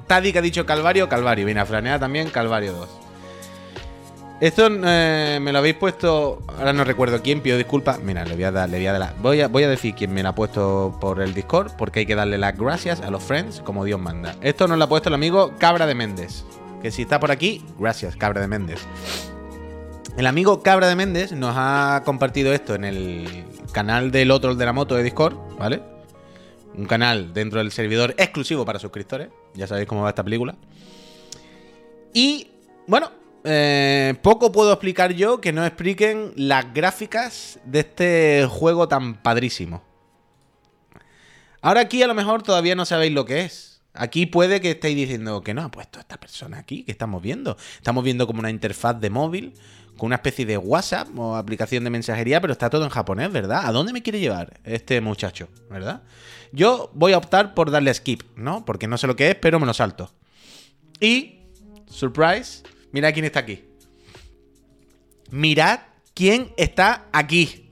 Tadi que ha dicho Calvario, Calvario. Viene a Franea también, Calvario 2. Esto eh, me lo habéis puesto. Ahora no recuerdo quién, pido disculpas. Mira, le voy a dar, le voy a dar la- voy a, voy a decir quién me la ha puesto por el Discord, porque hay que darle las gracias a los friends como Dios manda. Esto nos lo ha puesto el amigo Cabra de Méndez. Que si está por aquí, gracias, Cabra de Méndez. El amigo Cabra de Méndez nos ha compartido esto en el canal del otro de la moto de Discord, ¿vale? Un canal dentro del servidor exclusivo para suscriptores. Ya sabéis cómo va esta película. Y bueno, eh, poco puedo explicar yo que no expliquen las gráficas de este juego tan padrísimo. Ahora aquí a lo mejor todavía no sabéis lo que es. Aquí puede que estéis diciendo que no ha puesto esta persona aquí, que estamos viendo. Estamos viendo como una interfaz de móvil con una especie de WhatsApp o aplicación de mensajería, pero está todo en japonés, ¿verdad? ¿A dónde me quiere llevar este muchacho, verdad? Yo voy a optar por darle skip, ¿no? Porque no sé lo que es, pero me lo salto. Y, surprise, mira quién está aquí. Mirad quién está aquí.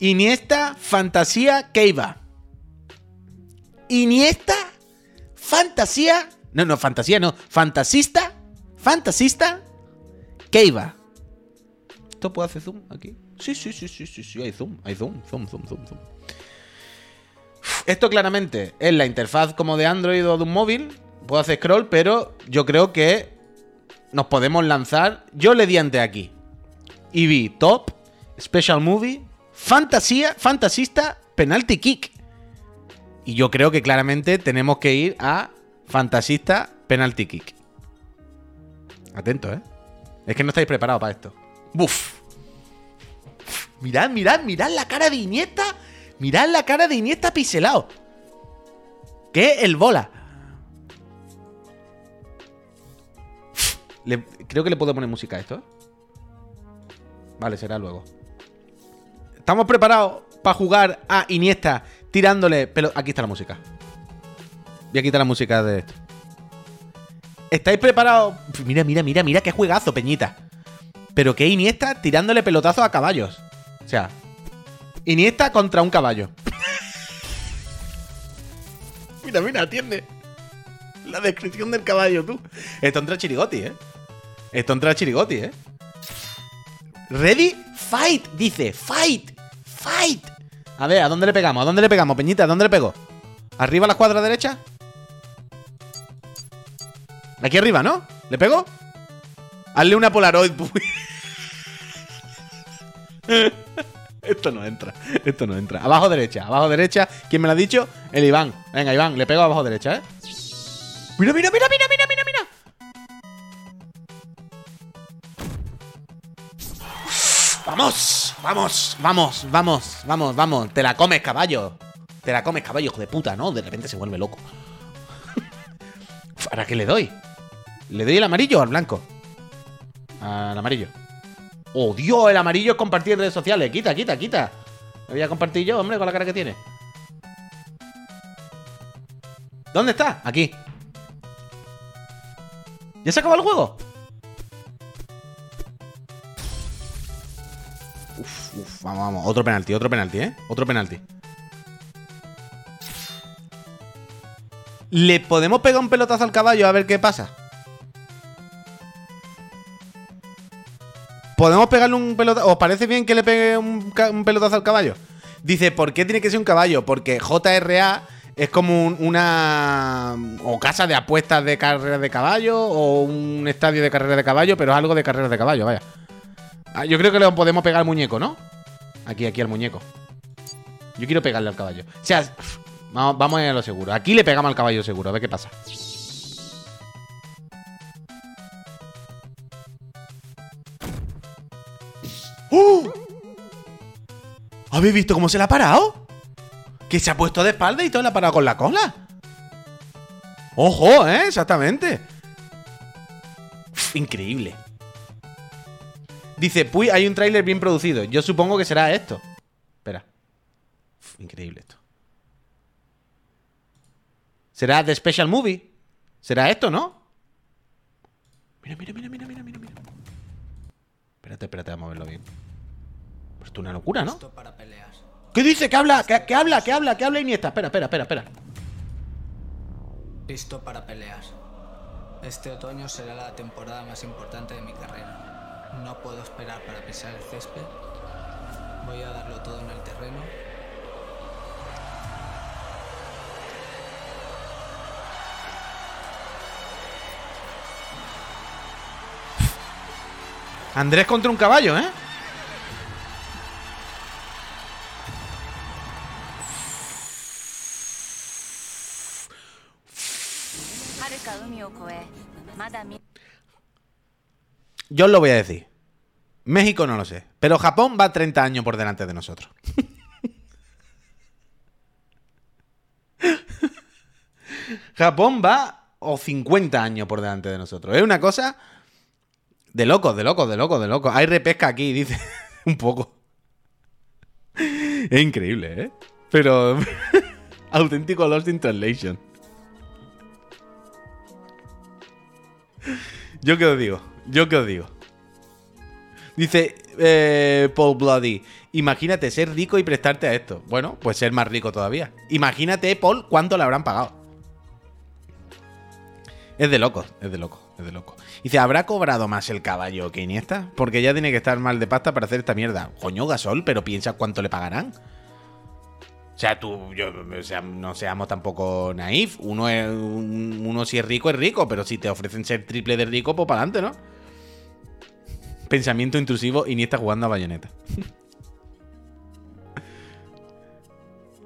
Iniesta Fantasía Keiva. Iniesta Fantasía. No, no, fantasía no. Fantasista. Fantasista. Keiva. ¿Esto puede hacer zoom aquí? Sí, sí, sí, sí, sí, sí, hay zoom, hay zoom, zoom, zoom, zoom, zoom. Esto claramente es la interfaz como de Android o de un móvil. Puedo hacer scroll, pero yo creo que nos podemos lanzar. Yo le di ante aquí. Y top, special movie, fantasía, fantasista, penalty kick. Y yo creo que claramente tenemos que ir a fantasista, penalty kick. Atento, ¿eh? Es que no estáis preparados para esto. Buf. Mirad, mirad, mirad la cara de Iniesta. Mirad la cara de Iniesta piselado. Que el bola. Le- creo que le puedo poner música a esto. Vale, será luego. Estamos preparados para jugar a Iniesta tirándole. Pero aquí está la música. Voy a quitar la música de esto. ¿Estáis preparados? Mira, mira, mira, mira qué juegazo, Peñita. Pero que Iniesta tirándole pelotazos a caballos. O sea, Iniesta contra un caballo. mira, mira, atiende. La descripción del caballo, tú. Esto entra chirigoti, ¿eh? Esto entra chirigoti, ¿eh? Ready? Fight, dice. Fight. Fight. A ver, ¿a dónde le pegamos? ¿A dónde le pegamos, Peñita? ¿A dónde le pego? ¿Arriba a la cuadra derecha? Aquí arriba, ¿no? ¿Le pego? Hazle una Polaroid. Esto no entra. Esto no entra. Abajo derecha, abajo derecha. ¿Quién me lo ha dicho? El Iván. Venga, Iván, le pego abajo derecha, ¿eh? Mira, mira, mira, mira. Vamos, vamos, vamos, vamos, vamos, vamos. Te la comes, caballo. Te la comes, caballo, hijo de puta, ¿no? De repente se vuelve loco. ¿Ahora qué le doy? ¿Le doy el amarillo o al blanco? Al amarillo. ¡Oh, Dios! El amarillo es compartir en redes sociales. Quita, quita, quita. Me voy a compartir yo, hombre, con la cara que tiene. ¿Dónde está? Aquí. ¿Ya se acabó el juego? Vamos, vamos. Otro penalti, otro penalti, ¿eh? Otro penalti. ¿Le podemos pegar un pelotazo al caballo a ver qué pasa? ¿Podemos pegarle un pelotazo? ¿Os parece bien que le pegue un, pelotazo al caballo? Dice, ¿por qué tiene que ser un caballo? Porque JRA es como un- una... o casa de apuestas de carreras de caballo o un estadio de carreras de caballo, pero es algo de carreras de caballo, vaya. Ah, yo creo que le podemos pegar al muñeco, ¿no? Aquí, aquí al muñeco. Yo quiero pegarle al caballo. O sea, vamos, vamos a lo seguro. Aquí le pegamos al caballo seguro, a ver qué pasa. ¡Uh! ¿Habéis visto cómo se la ha parado? Que se ha puesto de espalda y todo la ha parado con la cola. ¡Ojo, eh! Exactamente. Increíble. Dice, Puy, hay un tráiler bien producido. Yo supongo que será esto. Espera. Uf, increíble esto. ¿Será The Special Movie? ¿Será esto, no? Mira, mira, mira, mira, mira, mira, mira. Espérate, espérate, vamos a verlo bien. Pues esto es una locura, ¿no? Listo para peleas. ¿Qué dice? ¿Qué habla? ¿Qué, qué habla? ¿Qué habla? ¿Qué habla Iniesta? Espera, espera, espera, espera. Listo para peleas. Este otoño será la temporada más importante de mi carrera. No puedo esperar para pisar el césped. Voy a darlo todo en el terreno. Andrés contra un caballo, ¿eh? Yo os lo voy a decir. México no lo sé. Pero Japón va 30 años por delante de nosotros. Japón va o 50 años por delante de nosotros. Es una cosa de locos, de locos, de locos, de locos. Hay repesca aquí, dice. Un poco. Es increíble, ¿eh? Pero... Auténtico Lost in Translation. Yo qué os digo, yo qué os digo. Dice eh, Paul Bloody, imagínate ser rico y prestarte a esto. Bueno, pues ser más rico todavía. Imagínate, Paul, cuánto le habrán pagado. Es de loco, es de loco, es de loco. Dice, ¿habrá cobrado más el caballo que Iniesta? Porque ya tiene que estar mal de pasta para hacer esta mierda. Coño, Gasol, pero piensa cuánto le pagarán. O sea, tú, yo, o sea, no seamos tampoco naif. Uno, es, un- uno si es rico, es rico, pero si te ofrecen ser triple de rico, pues para adelante, ¿no? Pensamiento intrusivo, Iniesta jugando a bayoneta.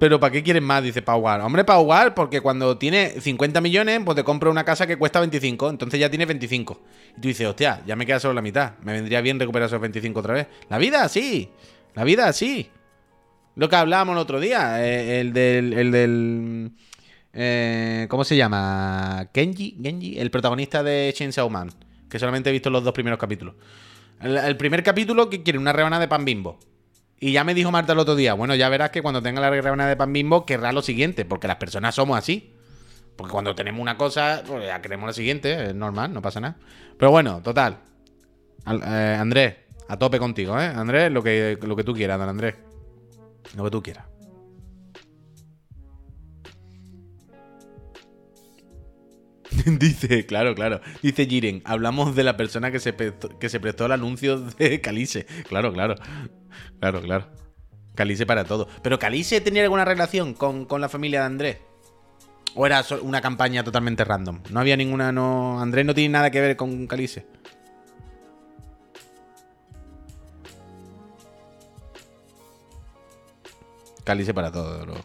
Pero ¿para qué quieren más? Dice Paugar. Hombre, Paugar, porque cuando tiene 50 millones, pues te compra una casa que cuesta 25. Entonces ya tiene 25. Y tú dices, hostia, ya me queda solo la mitad. Me vendría bien recuperar esos 25 otra vez. La vida, sí. La vida, sí. Lo que hablábamos el otro día. eh, el del. El del eh, ¿Cómo se llama? Kenji. Genji. El protagonista de Chainsaw Man. que solamente he visto los dos primeros capítulos. El, primer capítulo que quiere una rebanada de pan bimbo. Y ya me dijo Marta el otro día, bueno, ya verás que cuando tenga la rebanada de pan bimbo querrá lo siguiente, porque las personas somos así. Porque cuando tenemos una cosa, pues ya queremos la siguiente, es normal, no pasa nada. Pero bueno, total. Al- eh, Andrés, a tope contigo, ¿eh? Andrés, lo que, lo que tú quieras, don Andrés. Lo que tú quieras. Dice, claro, claro. Dice Jiren, hablamos de la persona que se, prestó, que se prestó al anuncio de Calice. Claro, claro. Claro, claro. Calice para todo. ¿Pero Calice tenía alguna relación con, con la familia de Andrés? ¿O era una campaña totalmente random? No había ninguna, no. Andrés no tiene nada que ver con Calice. Calice para todo, bro.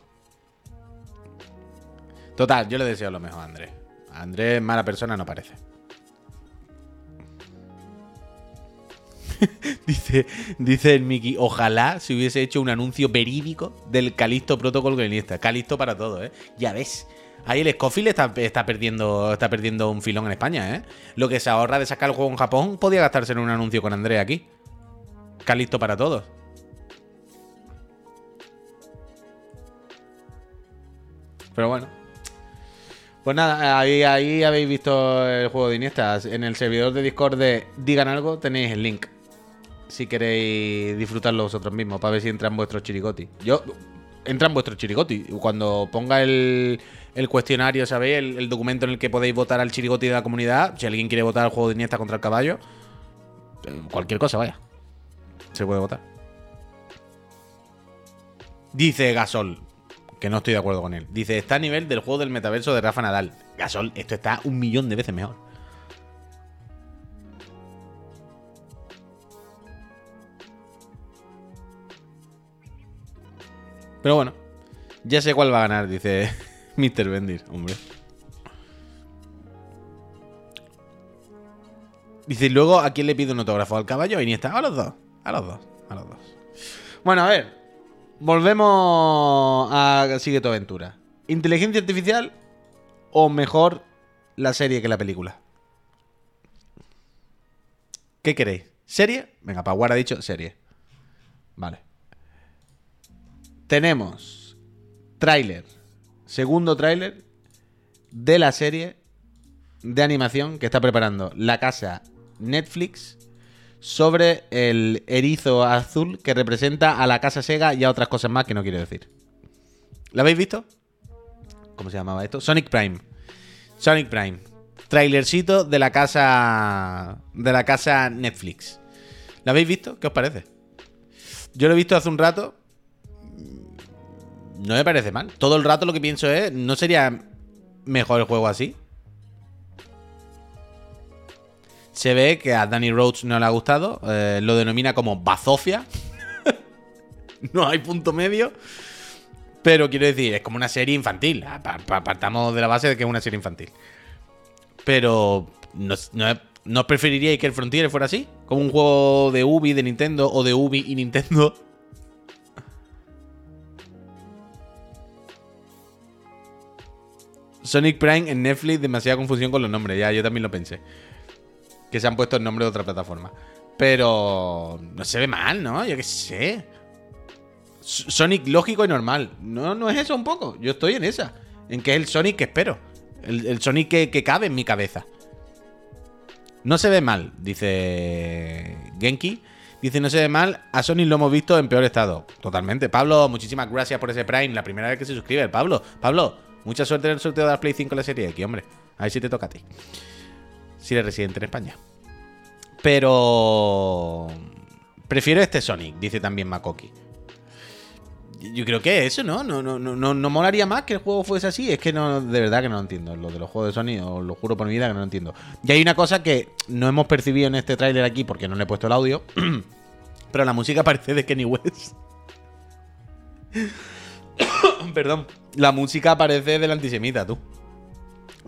Total, yo le deseo lo mejor a Andrés. Andrés, mala persona, no parece. dice, dice el Mickey, ojalá se hubiese hecho un anuncio verídico del Calisto Protocol Guionista. Calisto para todo, ¿eh? Ya ves. Ahí el Scofield está, está, perdiendo, está perdiendo un filón en España, ¿eh? Lo que se ahorra de sacar el juego en Japón podía gastarse en un anuncio con Andrés aquí. Calisto para todos. Pero bueno. Pues nada, ahí, habéis visto el juego de Iniesta. En el servidor de Discord de Digan Algo tenéis el link. Si queréis disfrutarlo vosotros mismos, para ver si entran vuestros chirigoti. Yo, entran vuestros chirigoti. Cuando ponga el, el cuestionario, ¿sabéis? El, el documento en el que podéis votar al chirigoti de la comunidad. Si alguien quiere votar al juego de Iniesta contra el caballo, eh, cualquier cosa, vaya. Se puede votar. Dice Gasol, que no estoy de acuerdo con él. Dice, está a nivel del juego del metaverso de Rafa Nadal. Gasol, esto está un millón de veces mejor. Pero bueno, ya sé cuál va a ganar, dice Mr. Bendir, hombre. Dice, y luego, ¿a quién le pido un autógrafo? ¿Al caballo o a Iniesta? A los dos. A los dos. A los dos. Bueno, a ver. Volvemos a Sigue tu aventura. ¿Inteligencia artificial o mejor la serie que la película? ¿Qué queréis? ¿Serie? Venga, Paguar ha dicho serie. Vale. Tenemos tráiler, segundo tráiler de la serie de animación que está preparando la casa Netflix sobre el erizo azul que representa a la casa Sega y a otras cosas más que no quiero decir. ¿La habéis visto? ¿Cómo se llamaba esto? Sonic Prime. Sonic Prime. Trailercito de la casa de la casa Netflix. ¿La habéis visto? ¿Qué os parece? Yo lo he visto hace un rato. No me parece mal. Todo el rato lo que pienso es, ¿no sería mejor el juego así? Se ve que a Danny Rhodes no le ha gustado. eh, lo denomina como bazofia. no hay punto medio. Pero quiero decir, es como una serie infantil. Pa- Partamos de la base de que es una serie infantil. Pero, ¿no, no, ¿no preferiríais que el Frontier fuera así? Como un juego de Ubi, de Nintendo, o de Ubi y Nintendo. Sonic Prime en Netflix, demasiada confusión con los nombres. Ya, yo también lo pensé. Que se han puesto el nombre de otra plataforma. Pero no se ve mal, ¿no? Yo qué sé. Sonic lógico y normal. No, no es eso un poco. Yo estoy en esa. En que es el Sonic que espero. El, Sonic que, cabe en mi cabeza. No se ve mal, dice Genki. Dice, no se ve mal. A Sonic lo hemos visto en peor estado. Totalmente. Pablo, muchísimas gracias por ese Prime. La primera vez que se suscribe. Pablo, Pablo, mucha suerte en el sorteo de la Play 5 en la serie X, hombre. A ver si te toca a ti. Si eres residente en España. Pero. Prefiero este Sonic, dice también Makoki. Yo creo que eso, ¿no? No, no, no, no, molaría más que el juego fuese así. Es que no, de verdad que no lo entiendo. Lo de los juegos de Sony, os lo juro por mi vida que no lo entiendo. Y hay una cosa que no hemos percibido en este tráiler aquí porque no le he puesto el audio. Pero la música parece de Kenny West. Perdón. La música parece del antisemita, tú.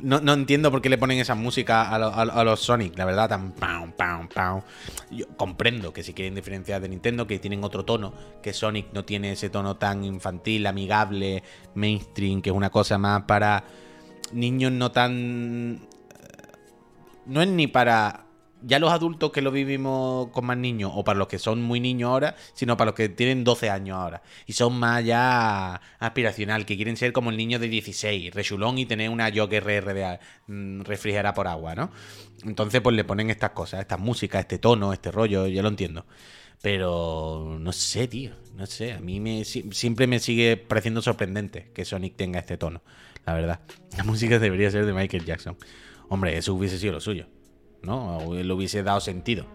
No, no entiendo por qué le ponen esa música a, a lo- a los Sonic, la verdad, tan pam, pam, pam. Yo comprendo que si quieren diferenciar de Nintendo, que tienen otro tono, que Sonic no tiene ese tono tan infantil, amigable, mainstream, que es una cosa más para niños no tan... No es ni para ya los adultos que lo vivimos con más niños, o para los que son muy niños ahora, sino para los que tienen 12 años ahora. Y son más ya aspiracional, que quieren ser como el niño de 16, rechulón y tener una Jogger RR mm, refrigerada por agua, ¿no? Entonces, pues le ponen estas cosas, estas músicas, este tono, este rollo, yo lo entiendo. Pero no sé, tío. No sé. A mí me, si- siempre me sigue pareciendo sorprendente que Sonic tenga este tono. La verdad. La música debería ser de Michael Jackson. Hombre, eso hubiese sido lo suyo. ¿No? Le hubiese dado sentido.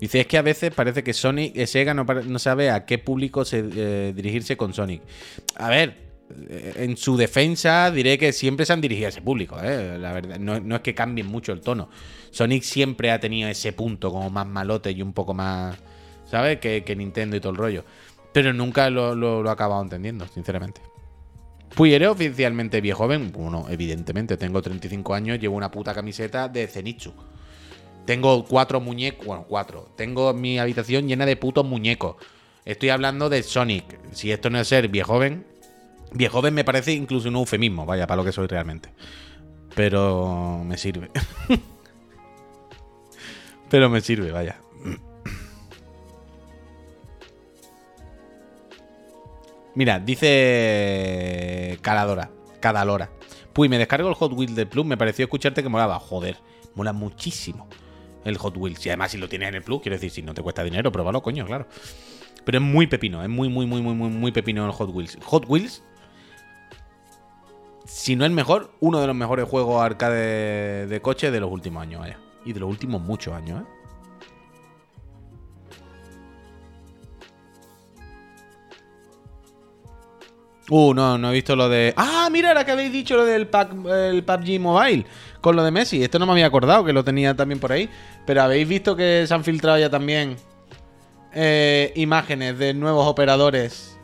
Dice, es que a veces parece que Sonic, eh, Sega no, no sabe a qué público se, eh, dirigirse con Sonic. A ver, eh, en su defensa diré que siempre se han dirigido a ese público. La verdad, no, no es que cambien mucho el tono. Sonic siempre ha tenido ese punto como más malote y un poco más, ¿sabes? Que, que Nintendo y todo el rollo. Pero nunca lo, lo- lo he acabado entendiendo, sinceramente. Eres oficialmente viejo joven. Bueno, evidentemente, tengo 35 años, llevo una puta camiseta de Zenitsu. Tengo cuatro muñecos, bueno, cuatro. Tengo mi habitación llena de putos muñecos. Estoy hablando de Sonic. Si esto no es ser viejo joven, viejo joven me parece incluso un eufemismo, vaya, para lo que soy realmente. Pero me sirve. Pero me sirve, vaya. Mira, dice Caladora, Cadalora. Puy, me descargo el Hot Wheels del Plus, me pareció escucharte que molaba. Joder, mola muchísimo el Hot Wheels. Y además, si lo tienes en el Plus, quiero decir, si no te cuesta dinero, pruébalo, coño, claro. Pero es muy pepino, es muy, muy, muy, muy, muy, muy pepino el Hot Wheels. Hot Wheels, si no el mejor, uno de los mejores juegos arcade de coche de los últimos años, vaya. Y de los últimos muchos años, ¿eh? Uh, no, no he visto lo de. Ah, mira, ahora que habéis dicho lo del pack, el PUBG Mobile con lo de Messi. Esto no me había acordado que lo tenía también por ahí. Pero habéis visto que se han filtrado ya también eh, imágenes de nuevos operadores.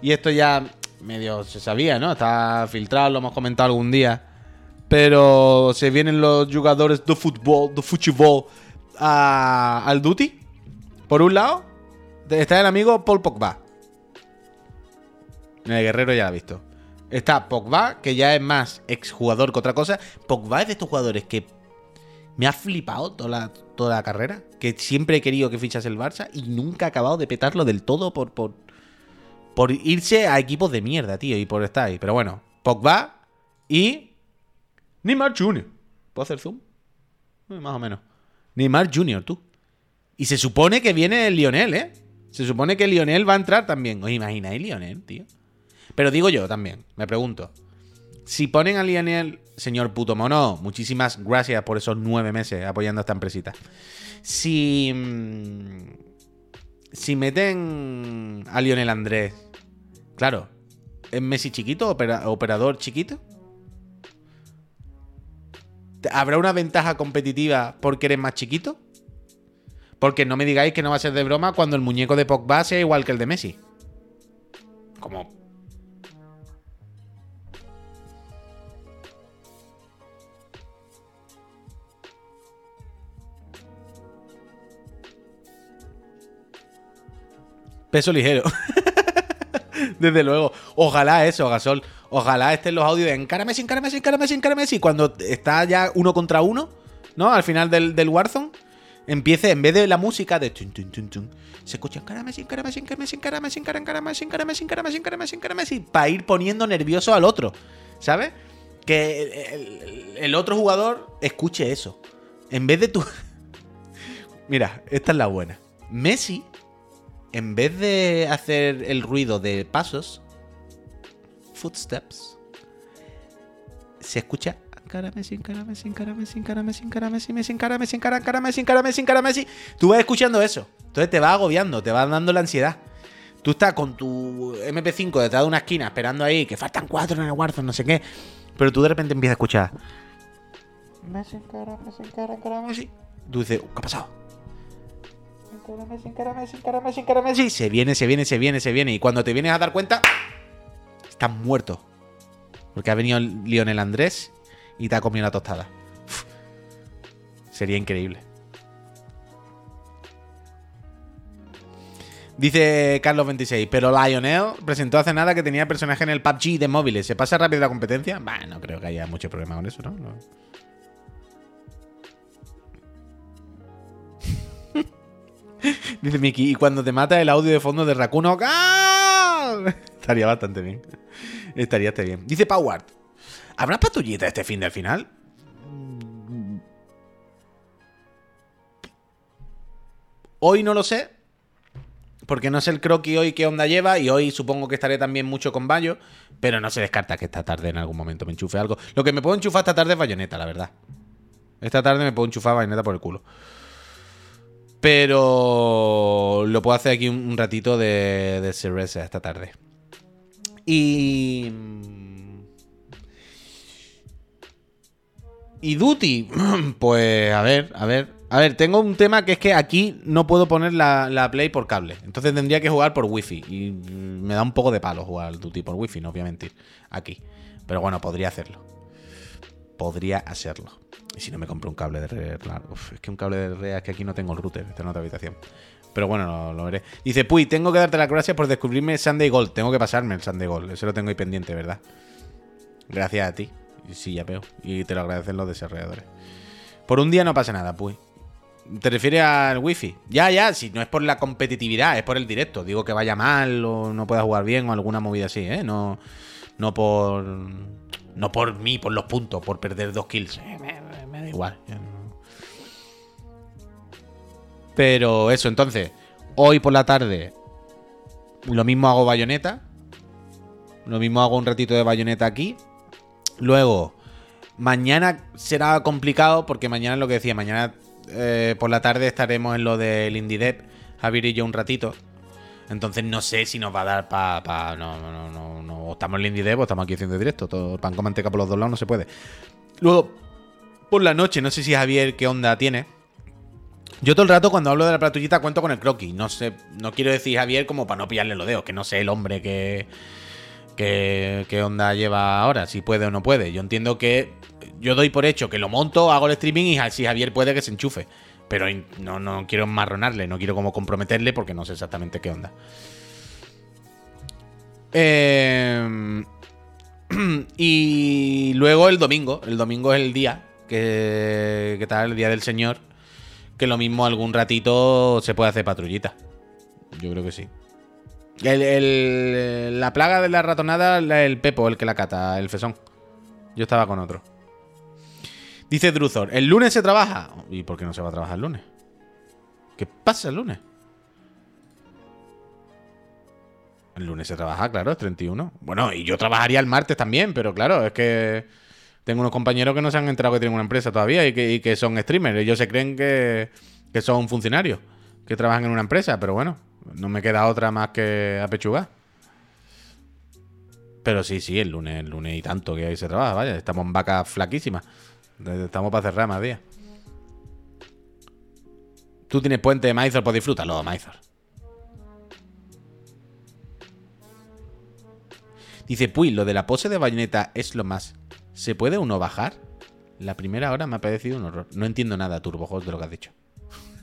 Y esto ya medio se sabía, ¿no? Está filtrado, lo hemos comentado algún día. Pero se vienen los jugadores de fútbol, de fútbol al Duty. Por un lado, está el amigo Paul Pogba. El guerrero ya lo ha visto. Está Pogba, que ya es más exjugador que otra cosa. Pogba es de estos jugadores que me ha flipado toda la, toda la carrera. Que siempre he querido que fichase el Barça y nunca ha acabado de petarlo del todo por, por, por irse a equipos de mierda, tío, y por estar ahí. Pero bueno, Pogba y Neymar Jr. ¿Puedo hacer zoom? Eh, Más o menos. Neymar Jr., tú. Y se supone que viene el Lionel, ¿eh? Se supone que Lionel va a entrar también. ¿Os imagináis Lionel, tío? Pero digo yo también, me pregunto. Si ponen a Lionel, señor puto mono, muchísimas gracias por esos nueve meses apoyando a esta empresita. Si. mm, Si meten a Lionel Andrés, claro, ¿es Messi chiquito, opera- operador chiquito? ¿Habrá una ventaja competitiva porque eres más chiquito? Porque no me digáis que no va a ser de broma cuando el muñeco de Pogba sea igual que el de Messi. Como Peso ligero. Desde luego. Ojalá eso, Gasol. Ojalá estén los audios de encárame, encárame, encárame, encárame. Y cuando está ya uno contra uno, ¿no? Al final del, del Warzone, empiece, en vez de la música de tun, tun, tun, tun, se escucha encárame, encárame, encárame, encárame, encárame, encárame, encárame, encárame, encárame, y para ir poniendo nervioso al otro. ¿Sabes? Que el, el- el otro jugador escuche eso. En vez de tú. Mira, esta es la buena. Messi en vez de hacer el ruido de pasos, footsteps, se escucha encárame, sí, encárame, sí, encárame, sí, encárame, sí, encárame, sí, me, sí, encárame, sí, encárame, encárame, sí, encárame, sí, encárame, sí. Tú vas escuchando eso. Entonces te va agobiando, te va dando la ansiedad. Tú estás con tu MP5 detrás de una esquina esperando ahí, que faltan cuatro en el Warzone, no sé qué. Pero tú de repente empiezas a escuchar. Messi, encárame, sí, encárame, se viene, se viene, se viene, se viene. Y cuando te vienes a dar cuenta, estás muerto. Porque ha venido Lionel Andrés y te ha comido la tostada. Sería increíble. Dice Carlos26, pero Lionel presentó hace nada que tenía personaje en el PUBG de móviles. ¿Se pasa rápido la competencia? Bah, no creo que haya mucho problema con eso, ¿no? No. Dice Miki, y cuando te mata el audio de fondo de Rakuno, ¡ah! Estaría bastante bien. Estaría bien. Dice Powart, ¿habrá patrullita este fin del final? Hoy no lo sé, porque no sé el croquis hoy qué onda lleva y hoy supongo que estaré también mucho con Bayo, pero no se descarta que esta tarde en algún momento me enchufe algo. Lo que me puedo enchufar esta tarde es bayoneta, la verdad. Esta tarde me puedo enchufar bayoneta por el culo. Pero lo puedo hacer aquí un, ratito de, de esta tarde. Y... Y Duty, pues a ver, a ver. A ver, tengo un tema que es que aquí no puedo poner la, la Play por cable. Entonces tendría que jugar por Wi-Fi. Y mm, me da un poco de palo jugar al Duty por Wi-Fi, no voy a mentir. Aquí. Pero bueno, podría hacerlo. Podría hacerlo. Y si no me compro un cable de red. Uf, es que un cable de red es que aquí no tengo el router, está en otra habitación. Pero bueno, lo, veré. Dice, Puy, tengo que darte las gracias por descubrirme Sunday Gold. Tengo que pasarme el Sunday Gold. Eso lo tengo ahí pendiente, ¿verdad? Gracias a ti. Sí, ya veo. Y te lo agradecen los desarrolladores. Por un día no pasa nada, Puy. ¿Te refieres al wifi? Ya, ya, si no es por la competitividad, es por el directo. Digo que vaya mal o no pueda jugar bien o alguna movida así, ¿eh? No, no por. No por mí, por los puntos, por perder dos kills. Da igual. Pero eso, entonces, hoy por la tarde, lo mismo hago bayoneta. Lo mismo hago un ratito de bayoneta aquí. Luego, mañana será complicado porque mañana lo que decía, mañana eh, por la tarde estaremos en lo del Indie Dev, Javier y yo un ratito. Entonces no sé si nos va a dar para... Pa, no, no, no, no. O estamos en el Indie Dev o estamos aquí haciendo directo. Todo pan con manteca por los dos lados no se puede. Luego, la noche, no sé si Javier qué onda tiene. Yo todo el rato cuando hablo de la platullita cuento con el croquis. No sé, no quiero decir Javier como para no pillarle los dedos, que no sé el hombre que, que, onda lleva ahora, si puede o no puede. Yo entiendo que yo doy por hecho que lo monto, hago el streaming y si Javier puede que se enchufe. Pero no, no quiero marronarle, no quiero como comprometerle porque no sé exactamente qué onda. Eh, y luego el domingo. El domingo es el día que, tal, el día del Señor. Que lo mismo algún ratito se puede hacer patrullita. Yo creo que sí. La plaga de la ratonada, el Pepo, el que la cata, el Fesón. Yo estaba con otro. Dice Druzor, ¿el lunes se trabaja? ¿Y por qué no se va a trabajar el lunes? ¿Qué pasa el lunes? El lunes se trabaja, claro, es 31. Bueno, y yo trabajaría el martes también, pero claro, es que tengo unos compañeros que no se han enterado que tienen una empresa todavía y que, son streamers. Ellos se creen que, que son funcionarios, que trabajan en una empresa, pero bueno, no me queda otra más que apechugar. Pero sí, sí, el lunes, el lunes y tanto que ahí se trabaja, vaya, estamos en vacas flaquísimas. Estamos para cerrar más días. Tú tienes puente de Maizor, pues disfrútalo, Maizor. Dice, Puy, lo de la pose de bayoneta es lo más. ¿Se puede uno bajar? La primera hora me ha parecido un horror. No entiendo nada, Turbojoz, de lo que has dicho.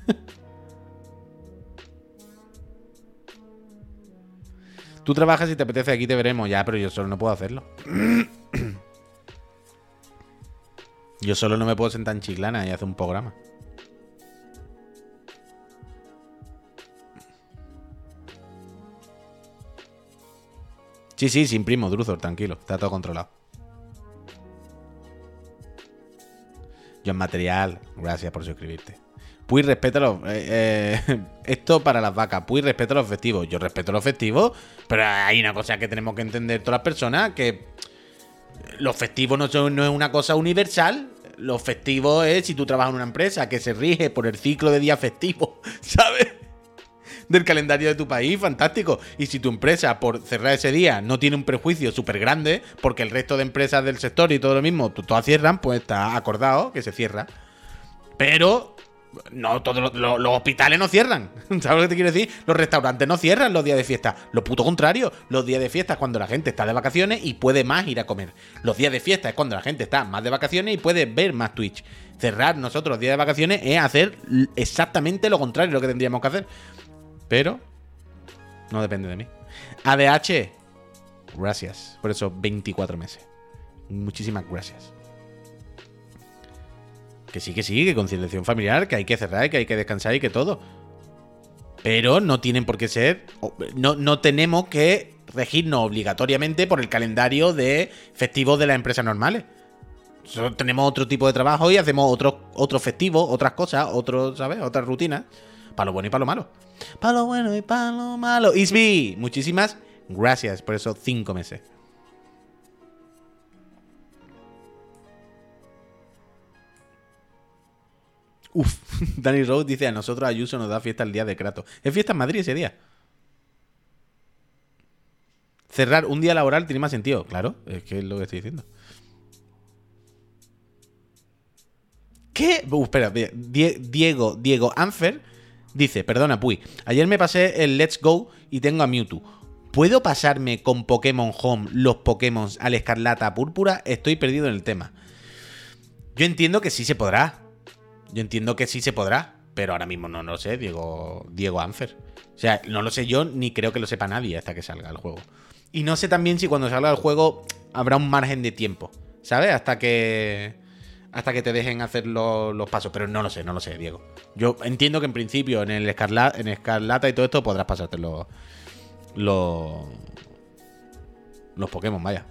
Tú trabajas y te apetece, aquí te veremos. Ya, pero yo solo no puedo hacerlo. yo solo no me puedo sentar en Chiclana y hacer un programa. Sí, sí, sin primo, Druzor, tranquilo. Está todo controlado. John Material, gracias por suscribirte. Puy respeta los. eh, eh, esto para las vacas. Puy respeta los festivos. Yo respeto los festivos, pero hay una cosa que tenemos que entender todas las personas: que los festivos no, son, es una cosa universal. Los festivos es si tú trabajas en una empresa que se rige por el ciclo de días festivos, ¿sabes? Del calendario de tu país, fantástico. Y si tu empresa, por cerrar ese día, no tiene un prejuicio súper grande, porque el resto de empresas del sector y todo lo mismo, to- todas cierran, pues está acordado que se cierra. Pero no todos los, los- hospitales no cierran. ¿Sabes lo que te quiero decir? Los restaurantes no cierran los días de fiesta. Lo puto contrario. Los días de fiesta es cuando la gente está de vacaciones y puede más ir a comer. Los días de fiesta es cuando la gente está más de vacaciones y puede ver más Twitch. Cerrar nosotros los días de vacaciones es hacer exactamente lo contrario de lo que tendríamos que hacer. Pero no depende de mí. ADH, gracias por esos 24 meses. Muchísimas gracias. Que sí, que sí, que conciliación familiar, que hay que cerrar, que hay que descansar y que todo. Pero no tienen por qué ser. No, no tenemos que regirnos obligatoriamente por el calendario de festivos de las empresas normales. Tenemos otro tipo de trabajo y hacemos otros otros festivos, otras cosas, otros, ¿sabes? Otras rutinas. Para lo bueno y para lo malo. Para lo bueno y para lo malo. Isby, muchísimas gracias por esos cinco meses. Uf, Danny Rose dice a nosotros Ayuso nos da fiesta el día de Kratos. Es fiesta en Madrid ese día. Cerrar un día laboral tiene más sentido, claro, es que es lo que estoy diciendo. ¿Qué? Uh, espera, espera, Die- Diego, Diego Anfer dice, perdona, Puy, ayer me pasé el Let's Go y tengo a Mewtwo. ¿Puedo pasarme con Pokémon Home los Pokémon al Escarlata Púrpura? Estoy perdido en el tema. Yo entiendo que sí se podrá. Yo entiendo que sí se podrá, pero ahora mismo no, no lo sé, Diego, Diego Anfer. O sea, no lo sé yo ni creo que lo sepa nadie hasta que salga el juego. Y no sé también si cuando salga el juego habrá un margen de tiempo, ¿sabes? Hasta que hasta que te dejen hacer lo- los pasos, pero no lo sé, no lo sé, Diego. Yo entiendo que en principio en el Escarlata, en y todo esto podrás pasarte los los los Pokémon, vaya.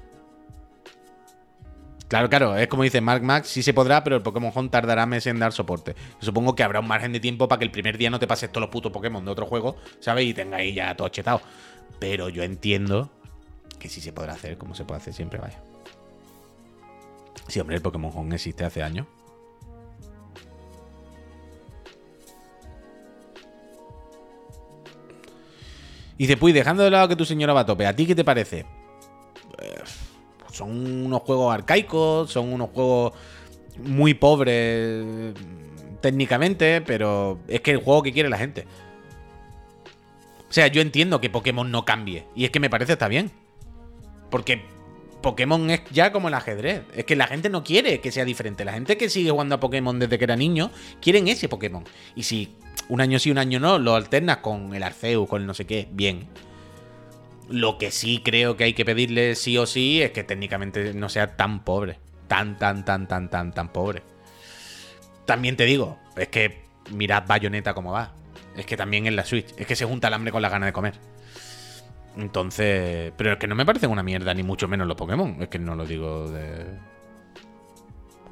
Claro, claro, es como dice Mark Max, sí se podrá, pero el Pokémon Home tardará meses en dar soporte. Supongo que habrá un margen de tiempo para que el primer día no te pases todos los putos Pokémon de otro juego, ¿sabes? Y tenga ahí ya todo chetado. Pero yo entiendo que sí se podrá hacer, como se puede hacer siempre, vaya. Sí, hombre, el Pokémon Home existe hace años. Y dice, pues dejando de lado que tu señora va a tope, ¿a ti qué te parece? Eh, son unos juegos arcaicos, son unos juegos muy pobres técnicamente, pero es que el juego que quiere la gente. O sea, yo entiendo que Pokémon no cambie. Y es que me parece está bien. Porque Pokémon es ya como el ajedrez. Es que la gente no quiere que sea diferente. La gente que sigue jugando a Pokémon desde que era niño, quieren ese Pokémon. Y si un año sí, un año no, lo alternas con el Arceus, con el no sé qué, bien. Lo que sí creo que hay que pedirle sí o sí es que técnicamente no sea tan pobre. Tan, tan, tan, tan, tan, tan pobre. También te digo, es que mirad Bayonetta cómo va. Es que también en la Switch. Es que se junta el hambre con la gana de comer. Entonces. Pero es que no me parecen una mierda, ni mucho menos los Pokémon. Es que no lo digo de.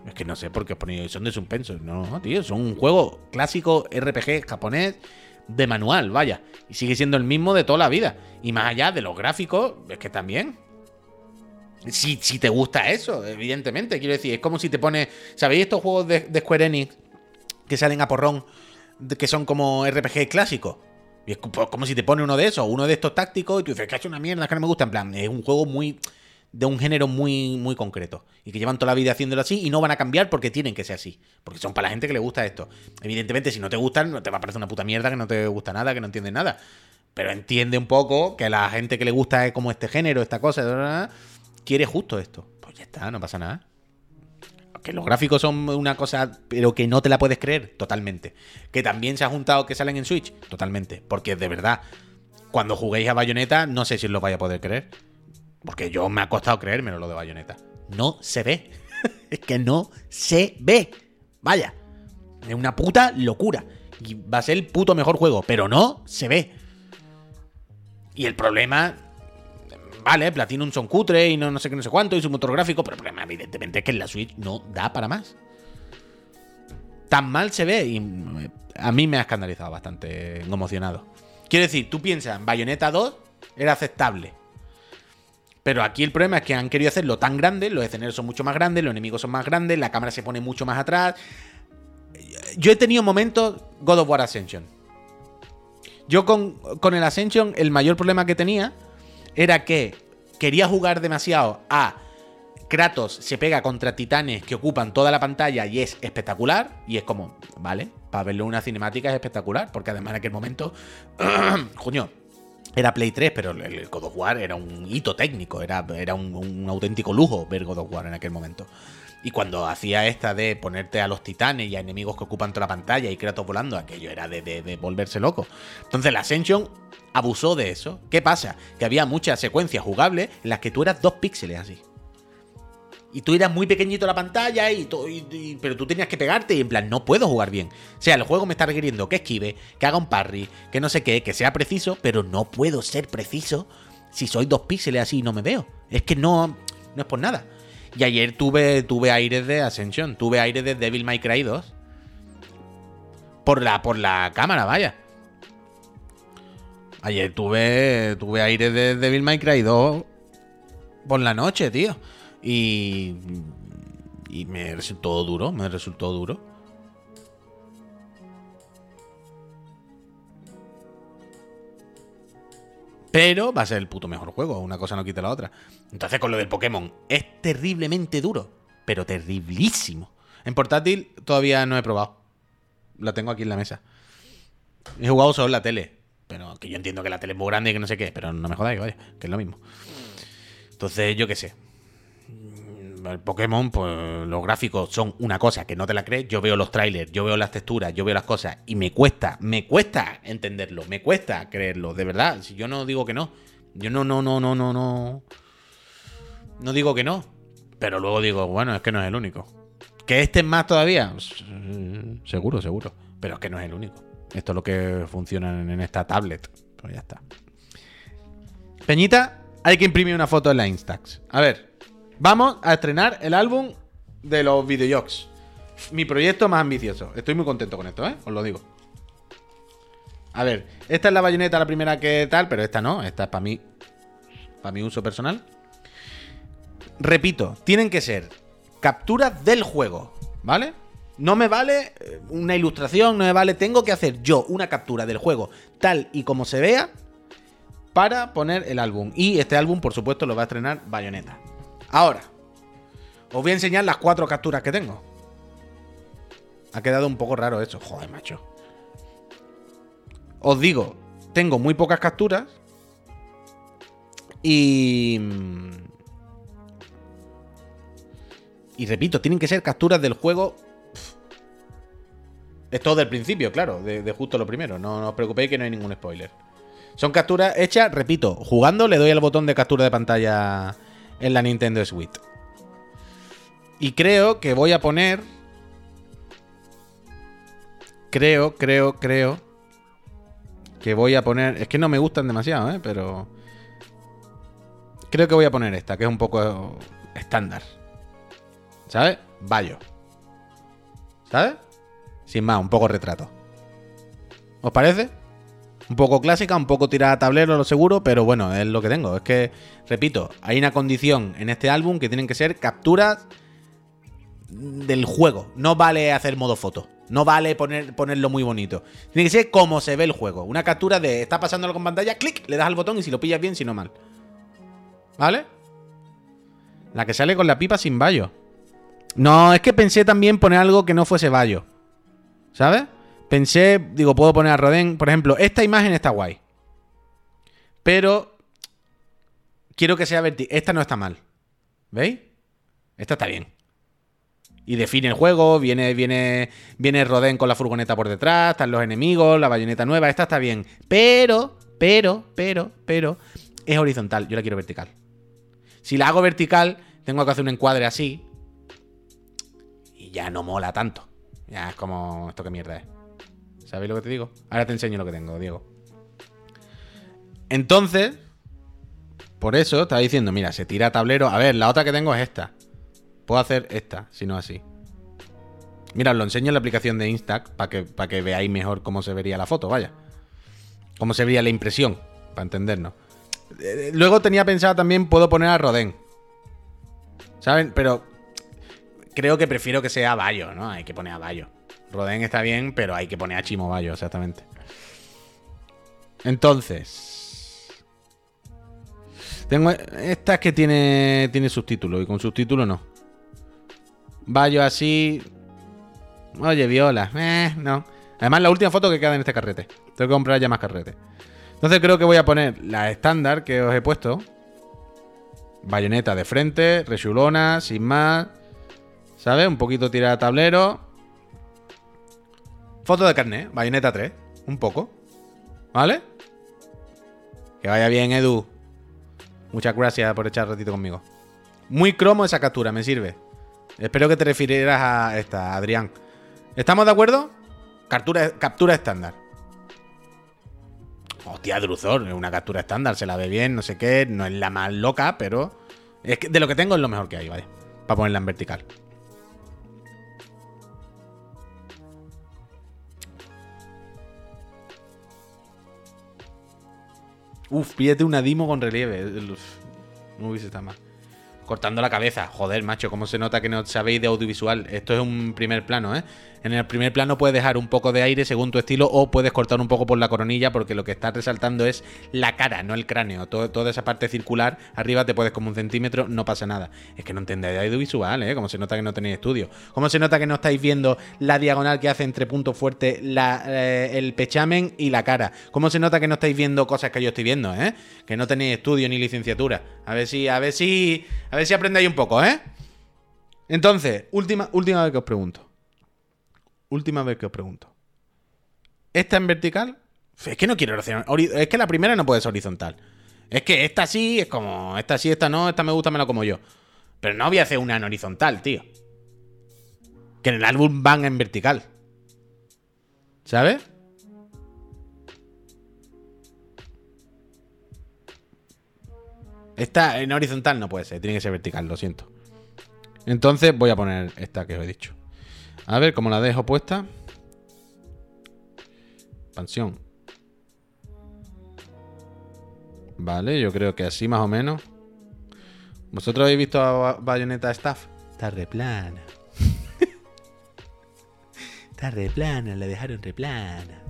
Es que no sé por qué os ponéis. Son de suspenso. No, tío. Son un juego clásico RPG japonés de manual, vaya. Y sigue siendo el mismo de toda la vida. Y más allá de los gráficos, es que también. Si, si te gusta eso, evidentemente. Quiero decir, es como si te pones. ¿Sabéis estos juegos de, de Square Enix que salen a porrón? que son como RPG clásicos. Y es como si te pone uno de esos, uno de estos tácticos, y tú dices que es una mierda, que no me gusta. En plan, es un juego muy. de un género muy, muy concreto. Y que llevan toda la vida haciéndolo así y no van a cambiar porque tienen que ser así. Porque son para la gente que le gusta esto. Evidentemente, si no te gustan, te va a parecer una puta mierda, que no te gusta nada, que no entiendes nada. Pero entiende un poco que la gente que le gusta es como este género, esta cosa, quiere justo esto. Pues ya está, no pasa nada. Que los gráficos son una cosa, pero que no te la puedes creer, totalmente. Que también se ha juntado que salen en Switch, totalmente. Porque de verdad, cuando juguéis a Bayonetta, no sé si os lo vais a poder creer. Porque yo me ha costado creérmelo lo de Bayonetta. No se ve. es que no se ve. Vaya. Es una puta locura. Y va a ser el puto mejor juego, pero no se ve. Y el problema Vale, Platinum son cutre y no, no sé qué, no sé cuánto, y su motor gráfico, pero el problema, evidentemente, es que en la Switch no da para más. Tan mal se ve y mm, a mí me ha escandalizado bastante emocionado. Quiero decir, tú piensas, Bayonetta 2 era aceptable. Pero aquí el problema es que han querido hacerlo tan grande, los escenarios son mucho más grandes, los enemigos son más grandes, la cámara se pone mucho más atrás. Yo he tenido momentos God of War Ascension. Yo con, con el Ascension, el mayor problema que tenía era que quería jugar demasiado a Kratos se pega contra titanes que ocupan toda la pantalla y es espectacular. Y es como, vale, para verlo en una cinemática es espectacular, porque además en aquel momento, coño, era Play 3, pero el God of War era un hito técnico, era, era un, un auténtico lujo ver God of War en aquel momento. Y cuando hacía esta de ponerte a los titanes y a enemigos que ocupan toda la pantalla y Kratos volando, aquello era de, volverse loco. Entonces la Ascension abusó de eso. ¿Qué pasa? Que había muchas secuencias jugables en las que tú eras dos píxeles así. Y tú eras muy pequeñito la pantalla, y- y- pero tú tenías que pegarte y en plan, no puedo jugar bien. O sea, el juego me está requiriendo que esquive, que haga un parry, que no sé qué, que sea preciso, pero no puedo ser preciso si soy dos píxeles así y no me veo. Es que no, no es por nada. Y ayer tuve, tuve aires de Ascension, tuve aires de Devil May Cry 2. Por la, por la cámara, vaya. Ayer tuve, tuve aires de Devil May Cry 2 por la noche, tío. Y. Y me resultó duro, me resultó duro. Pero va a ser el puto mejor juego, una cosa no quita la otra. Entonces, con lo del Pokémon, es terriblemente duro, pero terriblísimo. En portátil todavía no he probado. La tengo aquí en la mesa. He jugado solo en la tele. Pero que yo entiendo que la tele es muy grande y que no sé qué. Pero no me jodáis, vaya, que es lo mismo. Entonces, yo qué sé. El Pokémon, pues los gráficos son una cosa que no te la crees. Yo veo los trailers, yo veo las texturas, yo veo las cosas y me cuesta, me cuesta entenderlo, me cuesta creerlo, de verdad. Si yo no digo que no, yo no, no, no, no, no, no. No digo que no. Pero luego digo, bueno, es que no es el único. ¿Que este es más todavía? Eh, Seguro, seguro. Pero es que no es el único. Esto es lo que funciona en esta tablet. Pues ya está. Peñita, hay que imprimir una foto en la Instax. A ver, vamos a estrenar el álbum de los videojuegos. Mi proyecto más ambicioso. Estoy muy contento con esto, ¿eh? Os lo digo. A ver, esta es la bayoneta, la primera que tal, pero esta no. Esta es para mí. Para mi uso personal. Repito, tienen que ser capturas del juego, ¿vale? No me vale eh, una ilustración, no me vale. Tengo que hacer yo una captura del juego tal y como se vea para poner el álbum. Y este álbum, por supuesto, lo va a estrenar Bayonetta. Ahora, os voy a enseñar las cuatro capturas que tengo. Ha quedado un poco raro eso. Joder, macho. Os digo, tengo muy pocas capturas. Y. Y repito, tienen que ser capturas del juego. Es todo del principio, claro, de, de justo lo primero. No, no os preocupéis que no hay ningún spoiler. Son capturas hechas, repito, jugando le doy al botón de captura de pantalla en la Nintendo Switch. Y creo que voy a poner. Creo, creo, creo. Que voy a poner. Es que no me gustan demasiado, ¿eh? Pero. Creo que voy a poner esta, que es un poco estándar. ¿Sabes? Bayo. ¿Sabes? Sin más, un poco retrato. ¿Os parece? Un poco clásica, un poco tirada a tablero, lo seguro, pero bueno, es lo que tengo. Es que, repito, hay una condición en este álbum que tienen que ser capturas del juego. No vale hacer modo foto. No vale poner, ponerlo muy bonito. Tiene que ser como se ve el juego. Una captura de está pasando algo pantalla, clic, le das al botón y si lo pillas bien, si no mal. ¿Vale? La que sale con la pipa sin vallo. No, es que pensé también poner algo que no fuese vallo. ¿Sabes? Pensé, digo, puedo poner a Roden. Por ejemplo, esta imagen está guay. Pero quiero que sea vertical. Esta no está mal. ¿Veis? Esta está bien. Y define el juego, viene, viene, viene Roden con la furgoneta por detrás, están los enemigos, la bayoneta nueva, esta está bien. Pero, pero, pero, pero, es horizontal, yo la quiero vertical. Si la hago vertical, tengo que hacer un encuadre así. Y ya no mola tanto. Ya es como, esto qué mierda es. ¿Sabéis lo que te digo? Ahora te enseño lo que tengo, Diego. Entonces, por eso estaba diciendo, mira, se tira tablero. A ver, la otra que tengo es esta. Puedo hacer esta, si no así. Mira, os lo enseño en la aplicación de Instax para que, para que veáis mejor cómo se vería la foto, vaya. Cómo se vería la impresión, para entendernos. Eh, Luego tenía pensado también, puedo poner a Roden. ¿Saben? Pero creo que prefiero que sea Bayo, ¿no? Hay que poner a Bayo. Roden está bien, pero hay que poner a Chimo Bayo, exactamente. Entonces. Tengo. Esta es que tiene. Tiene subtítulo. Y con subtítulo no. Bayo así. Oye, viola. Eh, no. Además, la última foto que queda en este carrete. Tengo que comprar ya más carrete. Entonces creo que voy a poner la estándar que os he puesto. Bayoneta de frente, rechulona, sin más. ¿Sabes? Un poquito tirada tablero. Foto de carnet, bayoneta 3. Un poco. ¿Vale? Que vaya bien, Edu. Muchas gracias por echar ratito conmigo. Muy cromo esa captura, me sirve. Espero que te refirieras a esta, Adrián. ¿Estamos de acuerdo? Captura, estándar. Hostia, Druzor, una captura estándar, se la ve bien, no sé qué, no es la más loca, pero es de lo que tengo es lo mejor que hay, ¿vale? Para ponerla en vertical. Uf, pídete una Dimo con relieve. Uf, No hubiese estado mal. Cortando la cabeza. Joder, macho, cómo se nota que no sabéis de audiovisual. Esto es un primer plano, ¿eh? En el primer plano puedes dejar un poco de aire según tu estilo o puedes cortar un poco por la coronilla porque lo que estás resaltando es la cara, no el cráneo. Todo- toda esa parte circular, arriba te puedes como un centímetro, no pasa nada. Es que no entendéis de audiovisual, ¿eh? Como se nota que no tenéis estudio. Cómo se nota que no estáis viendo la diagonal que hace entre puntos fuertes la, eh, el pechamen y la cara. Cómo se nota que no estáis viendo cosas que yo estoy viendo, ¿eh? Que no tenéis estudio ni licenciatura. A ver si, a ver si, ver si aprendéis un poco, ¿eh? Entonces, última, última vez que os pregunto. Última vez que os pregunto. ¿Esta en vertical? Es que no quiero hori- Es que la primera no puede ser horizontal. Es que esta sí, es como. Esta sí, esta no, esta me gusta, me como yo. Pero no voy a hacer una en horizontal, tío. Que en el álbum van en vertical. ¿Sabes? Esta en horizontal no puede ser, tiene que ser vertical, lo siento. Entonces voy a poner esta que os he dicho. A ver cómo la dejo puesta. Expansión. Vale, yo creo que así más o menos. ¿Vosotros habéis visto a Ba- Bayonetta Staff? Está replana. Está replana, la dejaron replana.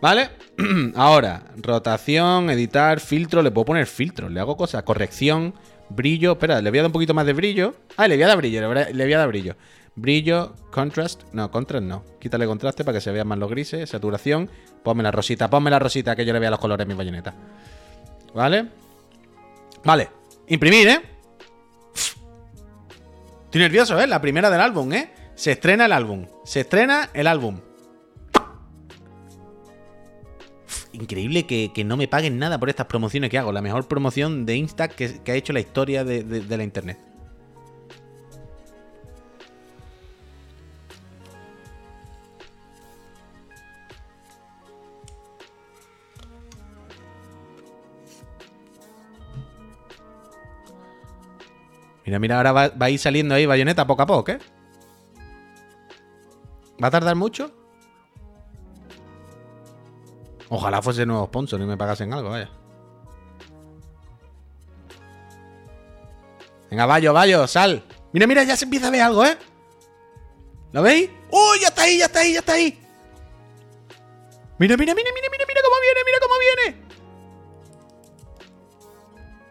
¿Vale? Ahora, rotación, editar, filtro. Le puedo poner filtro. Le hago cosas. Corrección, brillo. Espera, le voy a dar un poquito más de brillo. Ah, le voy a dar brillo. Le voy a- dar brillo. Brillo, contrast. No, contrast no. Quítale contraste para que se vean más los grises. Saturación. Ponme la rosita. Ponme la rosita que yo le vea los colores a mi bayoneta. ¿Vale? Vale. Imprimir, ¿eh? Estoy nervioso, ¿eh? La primera del álbum, ¿eh? Se estrena el álbum. Se estrena el álbum. Increíble que, que no me paguen nada por estas promociones que hago. La mejor promoción de Insta que, ha hecho la historia de, de- la internet. Mira, mira, ahora va, va a ir saliendo ahí bayoneta poco a poco, ¿eh? ¿Va a tardar mucho? Ojalá fuese nuevo sponsor y me pagasen algo, vaya. Venga, Bayo, Bayo, sal. Mira, mira, ya se empieza a ver algo, ¿eh? ¿Lo veis? ¡Uy, ya está ahí, ya está ahí, ya está ahí! Mira, mira, mira, mira, mira, mira cómo viene, mira cómo viene.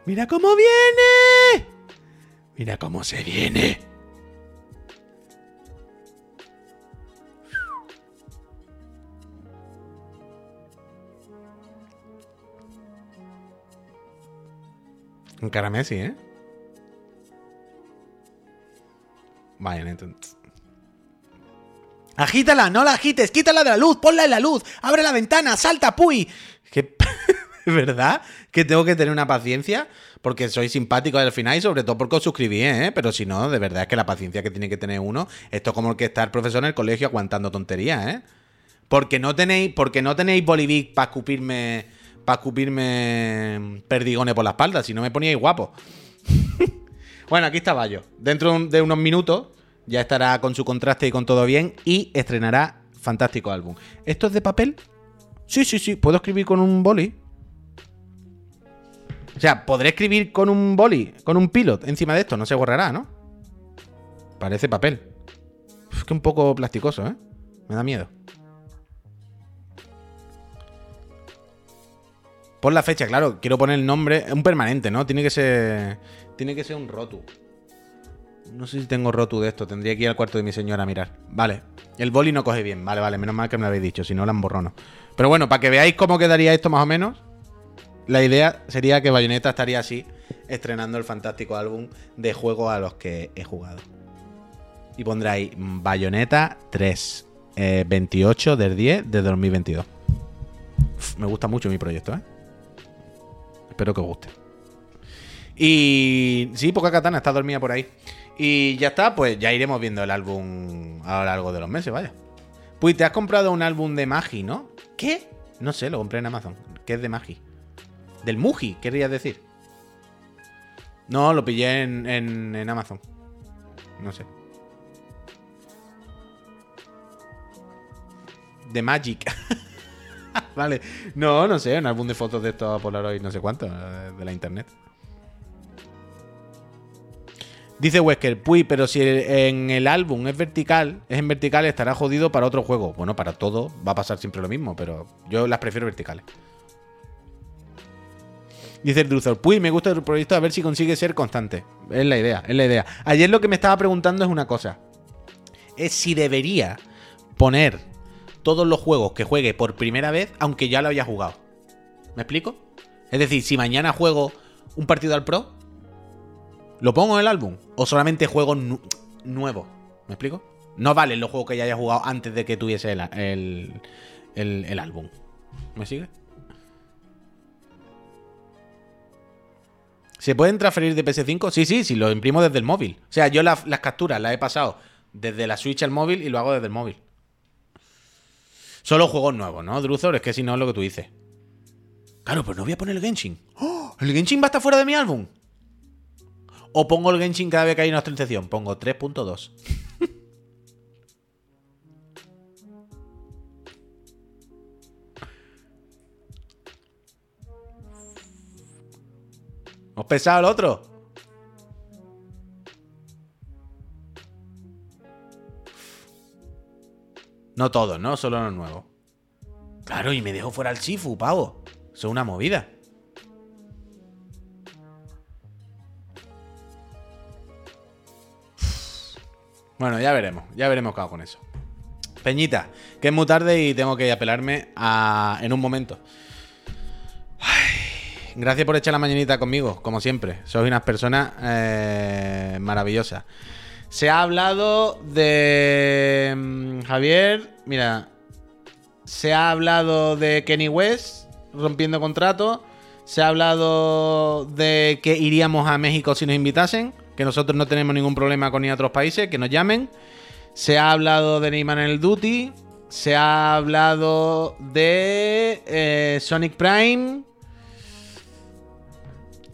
Mira cómo viene. Mira cómo se viene. Encara Messi, ¿eh? Vaya, neto. Agítala, no la agites, quítala de la luz, ponla en la luz, abre la ventana, salta, puy. Que ¿Es verdad que tengo que tener una paciencia porque soy simpático al final y sobre todo porque os suscribí, ¿eh? Pero si no, de verdad es que la paciencia que tiene que tener uno, esto es como el que está el profesor en el colegio aguantando tonterías, ¿eh? Porque no tenéis, porque no tenéis Bolivic para escupirme, para escupirme perdigones por la espalda, si no me poníais guapo. bueno, aquí está Bayo. Dentro de unos minutos ya estará con su contraste y con todo bien y estrenará fantástico álbum. ¿Esto es de papel? Sí, sí, sí. ¿Puedo escribir con un boli? O sea, podré escribir con un boli, con un pilot encima de esto. No se borrará, ¿no? Parece papel. Es que un poco plasticoso, ¿eh? Me da miedo. Pon la fecha, claro. Quiero poner el nombre. Un permanente, ¿no? Tiene que ser. Tiene que ser un rotu. No sé si tengo rotu de esto. Tendría que ir al cuarto de mi señora a mirar. Vale. El boli no coge bien. Vale, vale. Menos mal que me lo habéis dicho. Si no, la emborrono. Pero bueno, para que veáis cómo quedaría esto más o menos. La idea sería que Bayonetta estaría así, estrenando el fantástico álbum de juegos a los que he jugado. Y pondráis Bayonetta 3, eh, 28 del 10 de 2022. Uf, me gusta mucho mi proyecto, ¿eh? Espero que guste. Y sí, poca katana, está dormida por ahí. Y ya está, pues ya iremos viendo el álbum a lo largo de los meses, vaya. Pues te has comprado un álbum de Magi, ¿no? ¿Qué? No sé, lo compré en Amazon. ¿Qué es de Magi? Del Muji, querrías decir. No, lo pillé en, en, en Amazon. No sé. The Magic. vale. No, no sé, un álbum de fotos de estos Polaroid, no sé cuánto, eh, de la internet. Dice Wesker, puy, pero si en el álbum es vertical, es en vertical, estará jodido para otro juego. Bueno, para todo va a pasar siempre lo mismo, pero yo las prefiero verticales. Dice el Druzor, puy, me gusta el proyecto, a ver si consigue ser constante. Es la idea, es la idea. Ayer lo que me estaba preguntando es una cosa. Es si debería poner todos los juegos que juegue por primera vez, aunque ya lo haya jugado. ¿Me explico? Es decir, si mañana juego un partido al Pro, ¿lo pongo en el álbum? ¿O solamente juego nu nuevo? ¿Me explico? No valen los juegos que ya haya jugado antes de que tuviese el, el, el, álbum. ¿Me sigue? ¿Se pueden transferir de PS5? Sí, sí, sí, lo imprimo desde el móvil. O sea, yo la- las capturas las he pasado desde la Switch al móvil y lo hago desde el móvil. Solo juegos nuevos, ¿no, Druzor? Es que si no es lo que tú dices. Claro, pero no voy a poner el Genshin. ¡Oh! ¿El Genshin va a estar fuera de mi álbum? O pongo el Genshin cada vez que hay una actualización. Pongo 3.2. ¿Os pesado el otro? No todos, ¿no? Solo los nuevos. Claro, y me dejo fuera el Shifu, pavo. Eso es una movida. Bueno, ya veremos. Ya veremos qué hago con eso. Peñita, que es muy tarde y tengo que apelarme a... en un momento. Ay, gracias por echar la mañanita conmigo, como siempre. Sois unas personas eh, maravillosas. Se ha hablado de... mm, Javier, mira, se ha hablado de Kenny West rompiendo contrato. Se ha hablado de que iríamos a México si nos invitasen. Que nosotros no tenemos ningún problema con ir a otros países. Que nos llamen. Se ha hablado de Neymar en el Duty. Se ha hablado de eh, Sonic Prime.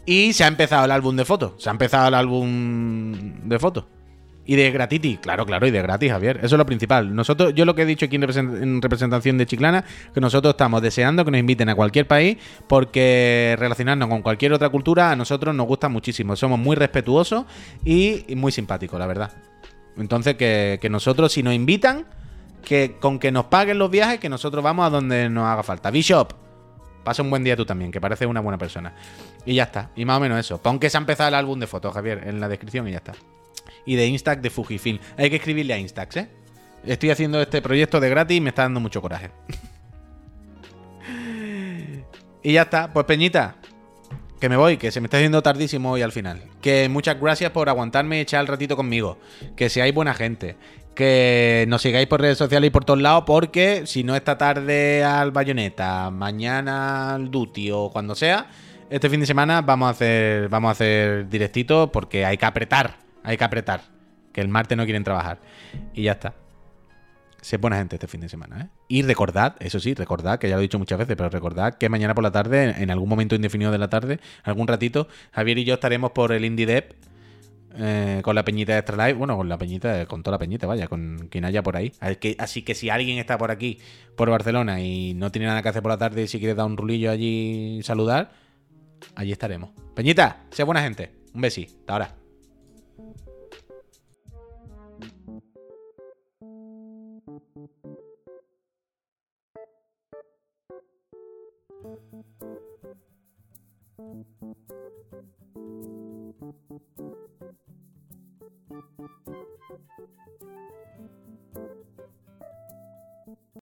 Y se ha empezado el álbum de fotos. Se ha empezado el álbum de fotos. Y de gratiti, claro, claro, y de gratis, Javier. Eso es lo principal. Nosotros, yo lo que he dicho aquí en, represent- en representación de Chiclana, que nosotros estamos deseando que nos inviten a cualquier país, porque relacionarnos con cualquier otra cultura a nosotros nos gusta muchísimo. Somos muy respetuosos y, y muy simpáticos, la verdad. Entonces, que, que nosotros, si nos invitan, que con que nos paguen los viajes, que nosotros vamos a donde nos haga falta. Bishop, pasa un buen día tú también, que pareces una buena persona. Y ya está. Y más o menos eso. Pon que se ha empezado el álbum de fotos, Javier, en la descripción y ya está y de Instax de Fujifilm. Hay que escribirle a Instax, ¿eh? Estoy haciendo este proyecto de gratis y me está dando mucho coraje. y ya está. Pues Peñita, que me voy, que se me está haciendo tardísimo hoy al final. Que muchas gracias por aguantarme y echar el ratito conmigo. Que seáis buena gente. Que nos sigáis por redes sociales y por todos lados, porque si no esta tarde al Bayonetta, mañana al Duty o cuando sea, este fin de semana vamos a hacer, vamos a hacer directito porque hay que apretar, hay que apretar. Que el martes no quieren trabajar. Y ya está. Se buena gente este fin de semana, ¿eh? Y recordad, eso sí, recordad, que ya lo he dicho muchas veces, pero recordad que mañana por la tarde, en algún momento indefinido de la tarde, algún ratito, Javier y yo estaremos por el Indie Dev eh, con la peñita de Extra Life, bueno, con la peñita, con toda la peñita, vaya, con quien haya por ahí. Así que, si alguien está por aquí, por Barcelona, y no tiene nada que hacer por la tarde y si quiere dar un rulillo allí saludar, allí estaremos. Peñita, sea buena gente. Un besi. Hasta ahora. Thank you.